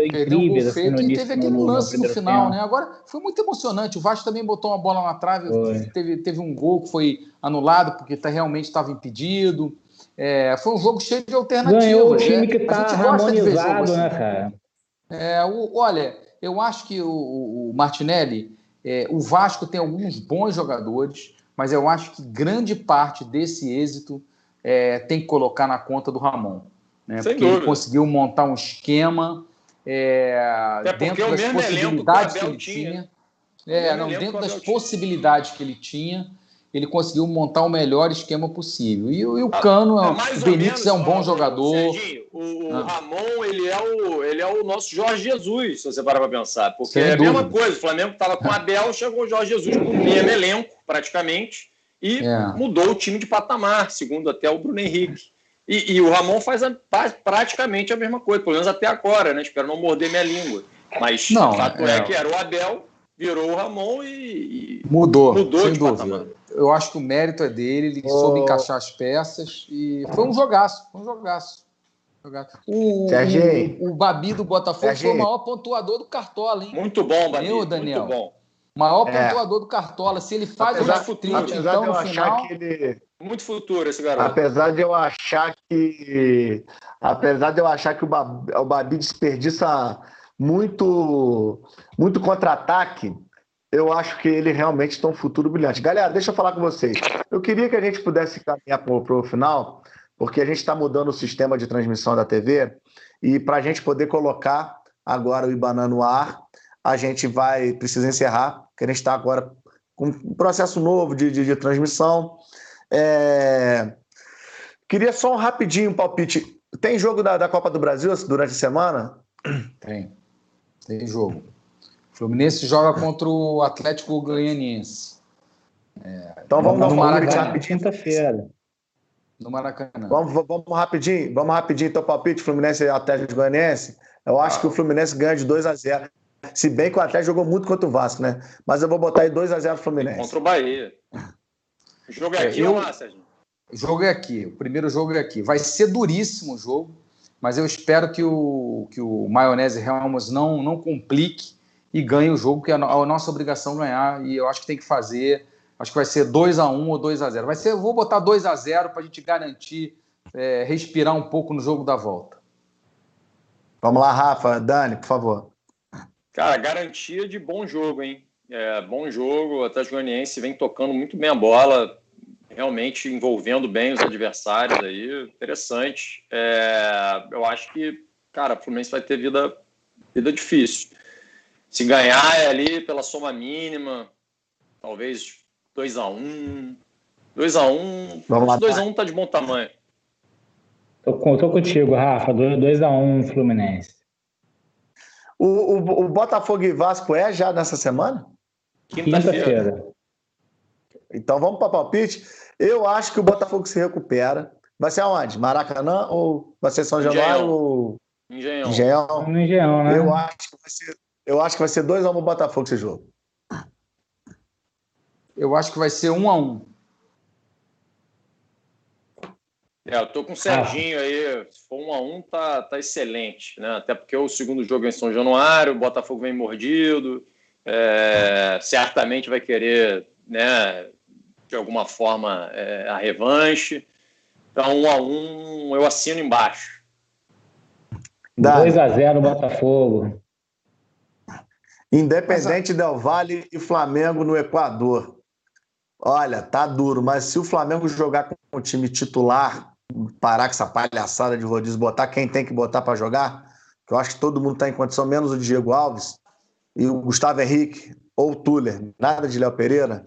incríveis. Um assim, no e teve aquele no, lance no, no final, tempo. né? Agora foi muito emocionante. O Vasco também botou uma bola na trave, teve, teve um gol que foi anulado porque tá, realmente estava impedido. É, foi um jogo cheio de alternativas. Ganhou o time que está né? harmonizado, assim. né, cara? É, o, olha, eu acho que o, o Martinelli, é, o Vasco tem alguns bons jogadores, mas eu acho que grande parte desse êxito é, tem que colocar na conta do Ramon. Né? Sem porque dúvida. ele conseguiu montar um esquema é, dentro das possibilidades que, ele tinha. tinha. É, não, dentro das possibilidades que ele tinha ele conseguiu montar o melhor esquema possível. E, e o ah, Cano, é, o Benítez é um bom jogador. Serginho, o, ah. Ramon, ele é o, ele é o nosso Jorge Jesus, se você parar para pensar. Porque Sem é a dúvida. mesma coisa, o Flamengo estava com o Abel, chegou o Jorge Jesus com o mesmo elenco, praticamente, e é. mudou o time de patamar, segundo até o Bruno Henrique. E, e o Ramon faz a, praticamente a mesma coisa, pelo menos até agora, né? Espero não morder minha língua. Mas não, o fato é, é que era o Abel, virou o Ramon e, e mudou, mudou de dúvida. patamar eu acho que o mérito é dele, ele oh. soube encaixar as peças e foi um jogaço, foi um jogaço. O, o, o, Babi do Botafogo foi o maior pontuador do Cartola, hein? Muito bom, Babi. Eu, Daniel. Muito bom. Maior é. pontuador do Cartola. Se ele faz apesar, o futuro, então, no final... Ele... Muito futuro esse garoto. Apesar de eu achar que. Apesar de eu achar que o Babi, o Babi desperdiça muito, muito contra-ataque eu acho que ele realmente tem um futuro brilhante. Galera, deixa eu falar com vocês. Eu queria que a gente pudesse caminhar para o final, porque a gente está mudando o sistema de transmissão da TV, e para a gente poder colocar agora o Ibanã no ar, a gente vai precisa encerrar, porque a gente está agora com um processo novo de, de, de transmissão. É... Queria só um rapidinho palpite. Tem jogo da, da Copa do Brasil durante a semana? Tem. Tem jogo. Fluminense joga contra o Atlético Goianiense. É, então vamos no Maracanã. Quinta-feira. No Maracanã. Vamos, vamos rapidinho, vamos rapidinho então palpite Fluminense e Atlético Goianiense. Eu acho ah. que o Fluminense ganha de 2 a 0. Se bem que o Atlético jogou muito contra o Vasco, né? Mas eu vou botar aí 2 a 0 Fluminense. Contra o Bahia. O jogo é aqui eu, ou lá, Sérgio? O jogo é aqui. O primeiro jogo é aqui. Vai ser duríssimo o jogo, mas eu espero que o que o Maionese Ramos não não complique e ganhe o jogo, que é a nossa obrigação ganhar, e eu acho que tem que fazer. Acho que vai ser 2 a 1 ou 2 a 0 Vai ser, eu vou botar 2 a 0 para a gente garantir é, respirar um pouco no jogo da volta. Vamos lá, Rafa. Dani, por favor. Cara, garantia de bom jogo, hein? É, bom jogo. O Atlético Goianiense vem tocando muito bem a bola, realmente envolvendo bem os adversários aí. Interessante. É, eu acho que, cara, o Fluminense vai ter vida, vida difícil. Se ganhar é ali pela soma mínima, talvez 2 x 1 2 x 1 Vamos 2 x 1 tá de bom tamanho. Tô, tô contigo, Rafa. 2 x 1 Fluminense. O, o, o, Botafogo e Vasco é já nessa semana? Quinta-feira. Quinta Então vamos para palpite. Eu acho que o Botafogo se recupera. Vai ser aonde? Maracanã ou vai ser São Januário ou Engenhão? Engenhão. No Engenhão, né? Eu acho que vai ser, eu acho que vai ser 2 a 1 um Botafogo esse jogo. Eu acho que vai ser 1 um a 1 um. É, eu tô com o Serginho aí. Se for 1 a 1 tá, tá excelente, né? Até porque o segundo jogo é em São Januário, o Botafogo vem mordido, é, certamente vai querer, né, de alguma forma, é, a revanche. Então, 1 a 1 eu assino embaixo. 2x0 Botafogo. Independente Del Valle e Flamengo no Equador. Olha, tá duro, mas se o Flamengo jogar com o time titular, parar com essa palhaçada de rodízio, botar quem tem que botar para jogar, que eu acho que todo mundo está em condição, menos o Diego Alves e o Gustavo Henrique ou o Tuller, nada de Léo Pereira,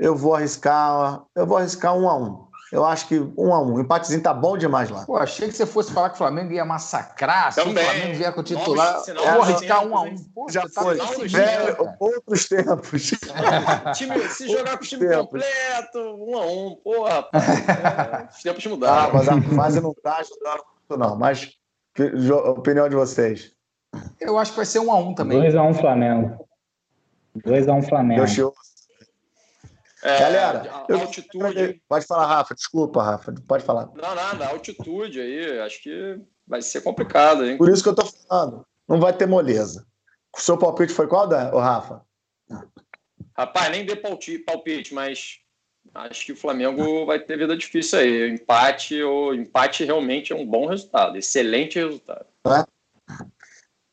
eu vou arriscar, eu vou arriscar um a um. Eu acho que um a um. O empatezinho tá bom demais lá. Pô, achei que você fosse falar que o Flamengo ia massacrar, assim, Também. o Flamengo vier com o titular. Novos- eu vou arriscar um a um. Pô, Já tá foi. decidindo, Velho, cara. outros tempos. Time- se jogar com o time Tempos. completo, 1 a 1 porra, é, os tempos Ah, mudaram. mas a fase não tá ajudando muito, não. Mas, opinião de vocês. Eu acho que vai ser um a um também. 2x1 Flamengo. 2x1 Flamengo. Deus te ouça. É, Galera, a- eu- altitude. Pode falar, Rafa. Desculpa, Rafa. Pode falar. Não, nada, altitude aí, acho que vai ser complicado, hein? Por isso que eu tô falando. Não vai ter moleza. O seu palpite foi qual, Dan, ô Rafa? Rapaz, nem palti- palpite, mas acho que o Flamengo vai ter vida difícil aí. Empate, ou empate realmente é um bom resultado, excelente resultado.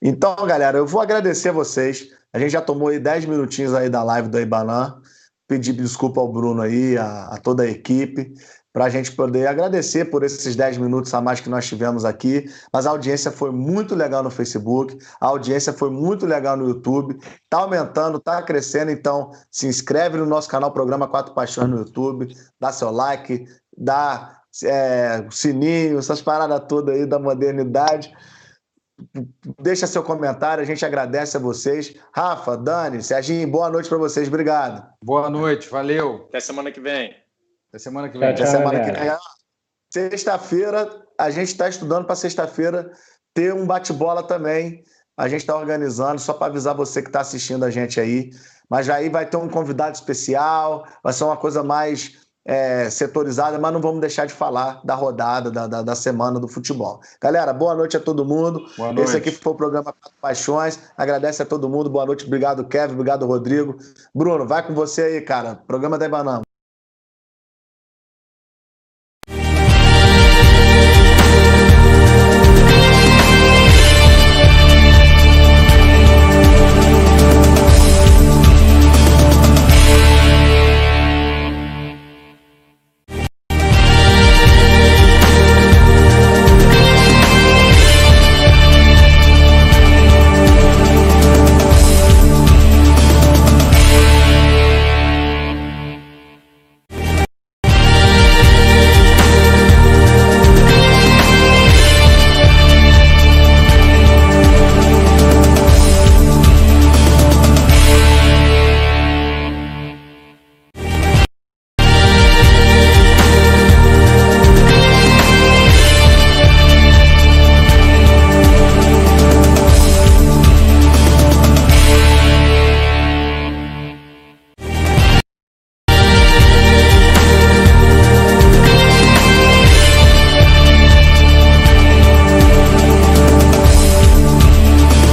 Então, galera, eu vou agradecer vocês. A gente já tomou aí 10 minutinhos aí da live do Ibanã. Pedir desculpa ao Bruno aí, a, a toda a equipe, para a gente poder agradecer por esses 10 minutos a mais que nós tivemos aqui. Mas a audiência foi muito legal no Facebook, a audiência foi muito legal no YouTube. Tá aumentando, tá crescendo, então se inscreve no nosso canal Programa Quatro Paixões no YouTube, dá seu like, dá é, sininho, essas paradas todas aí da modernidade. Deixa seu comentário, a gente agradece a vocês. Rafa, Dani, Serginho, boa noite para vocês. Obrigado. Boa noite, valeu. Até semana que vem. Até semana que vem. Até tchau. semana que vem. Sexta-feira, a gente está estudando para sexta-feira ter um bate-bola também. A gente está organizando, só para avisar você que está assistindo a gente aí. Mas aí vai ter um convidado especial, vai ser uma coisa mais é, setorizada, mas não vamos deixar de falar da rodada, da, da, da semana do futebol. Galera, boa noite a todo mundo. Boa noite. Esse aqui foi o programa Quatro Paixões. Agradece a todo mundo. Boa noite. Obrigado, Kevin. Obrigado, Rodrigo. Bruno, vai com você aí, cara. Programa da Ibanama.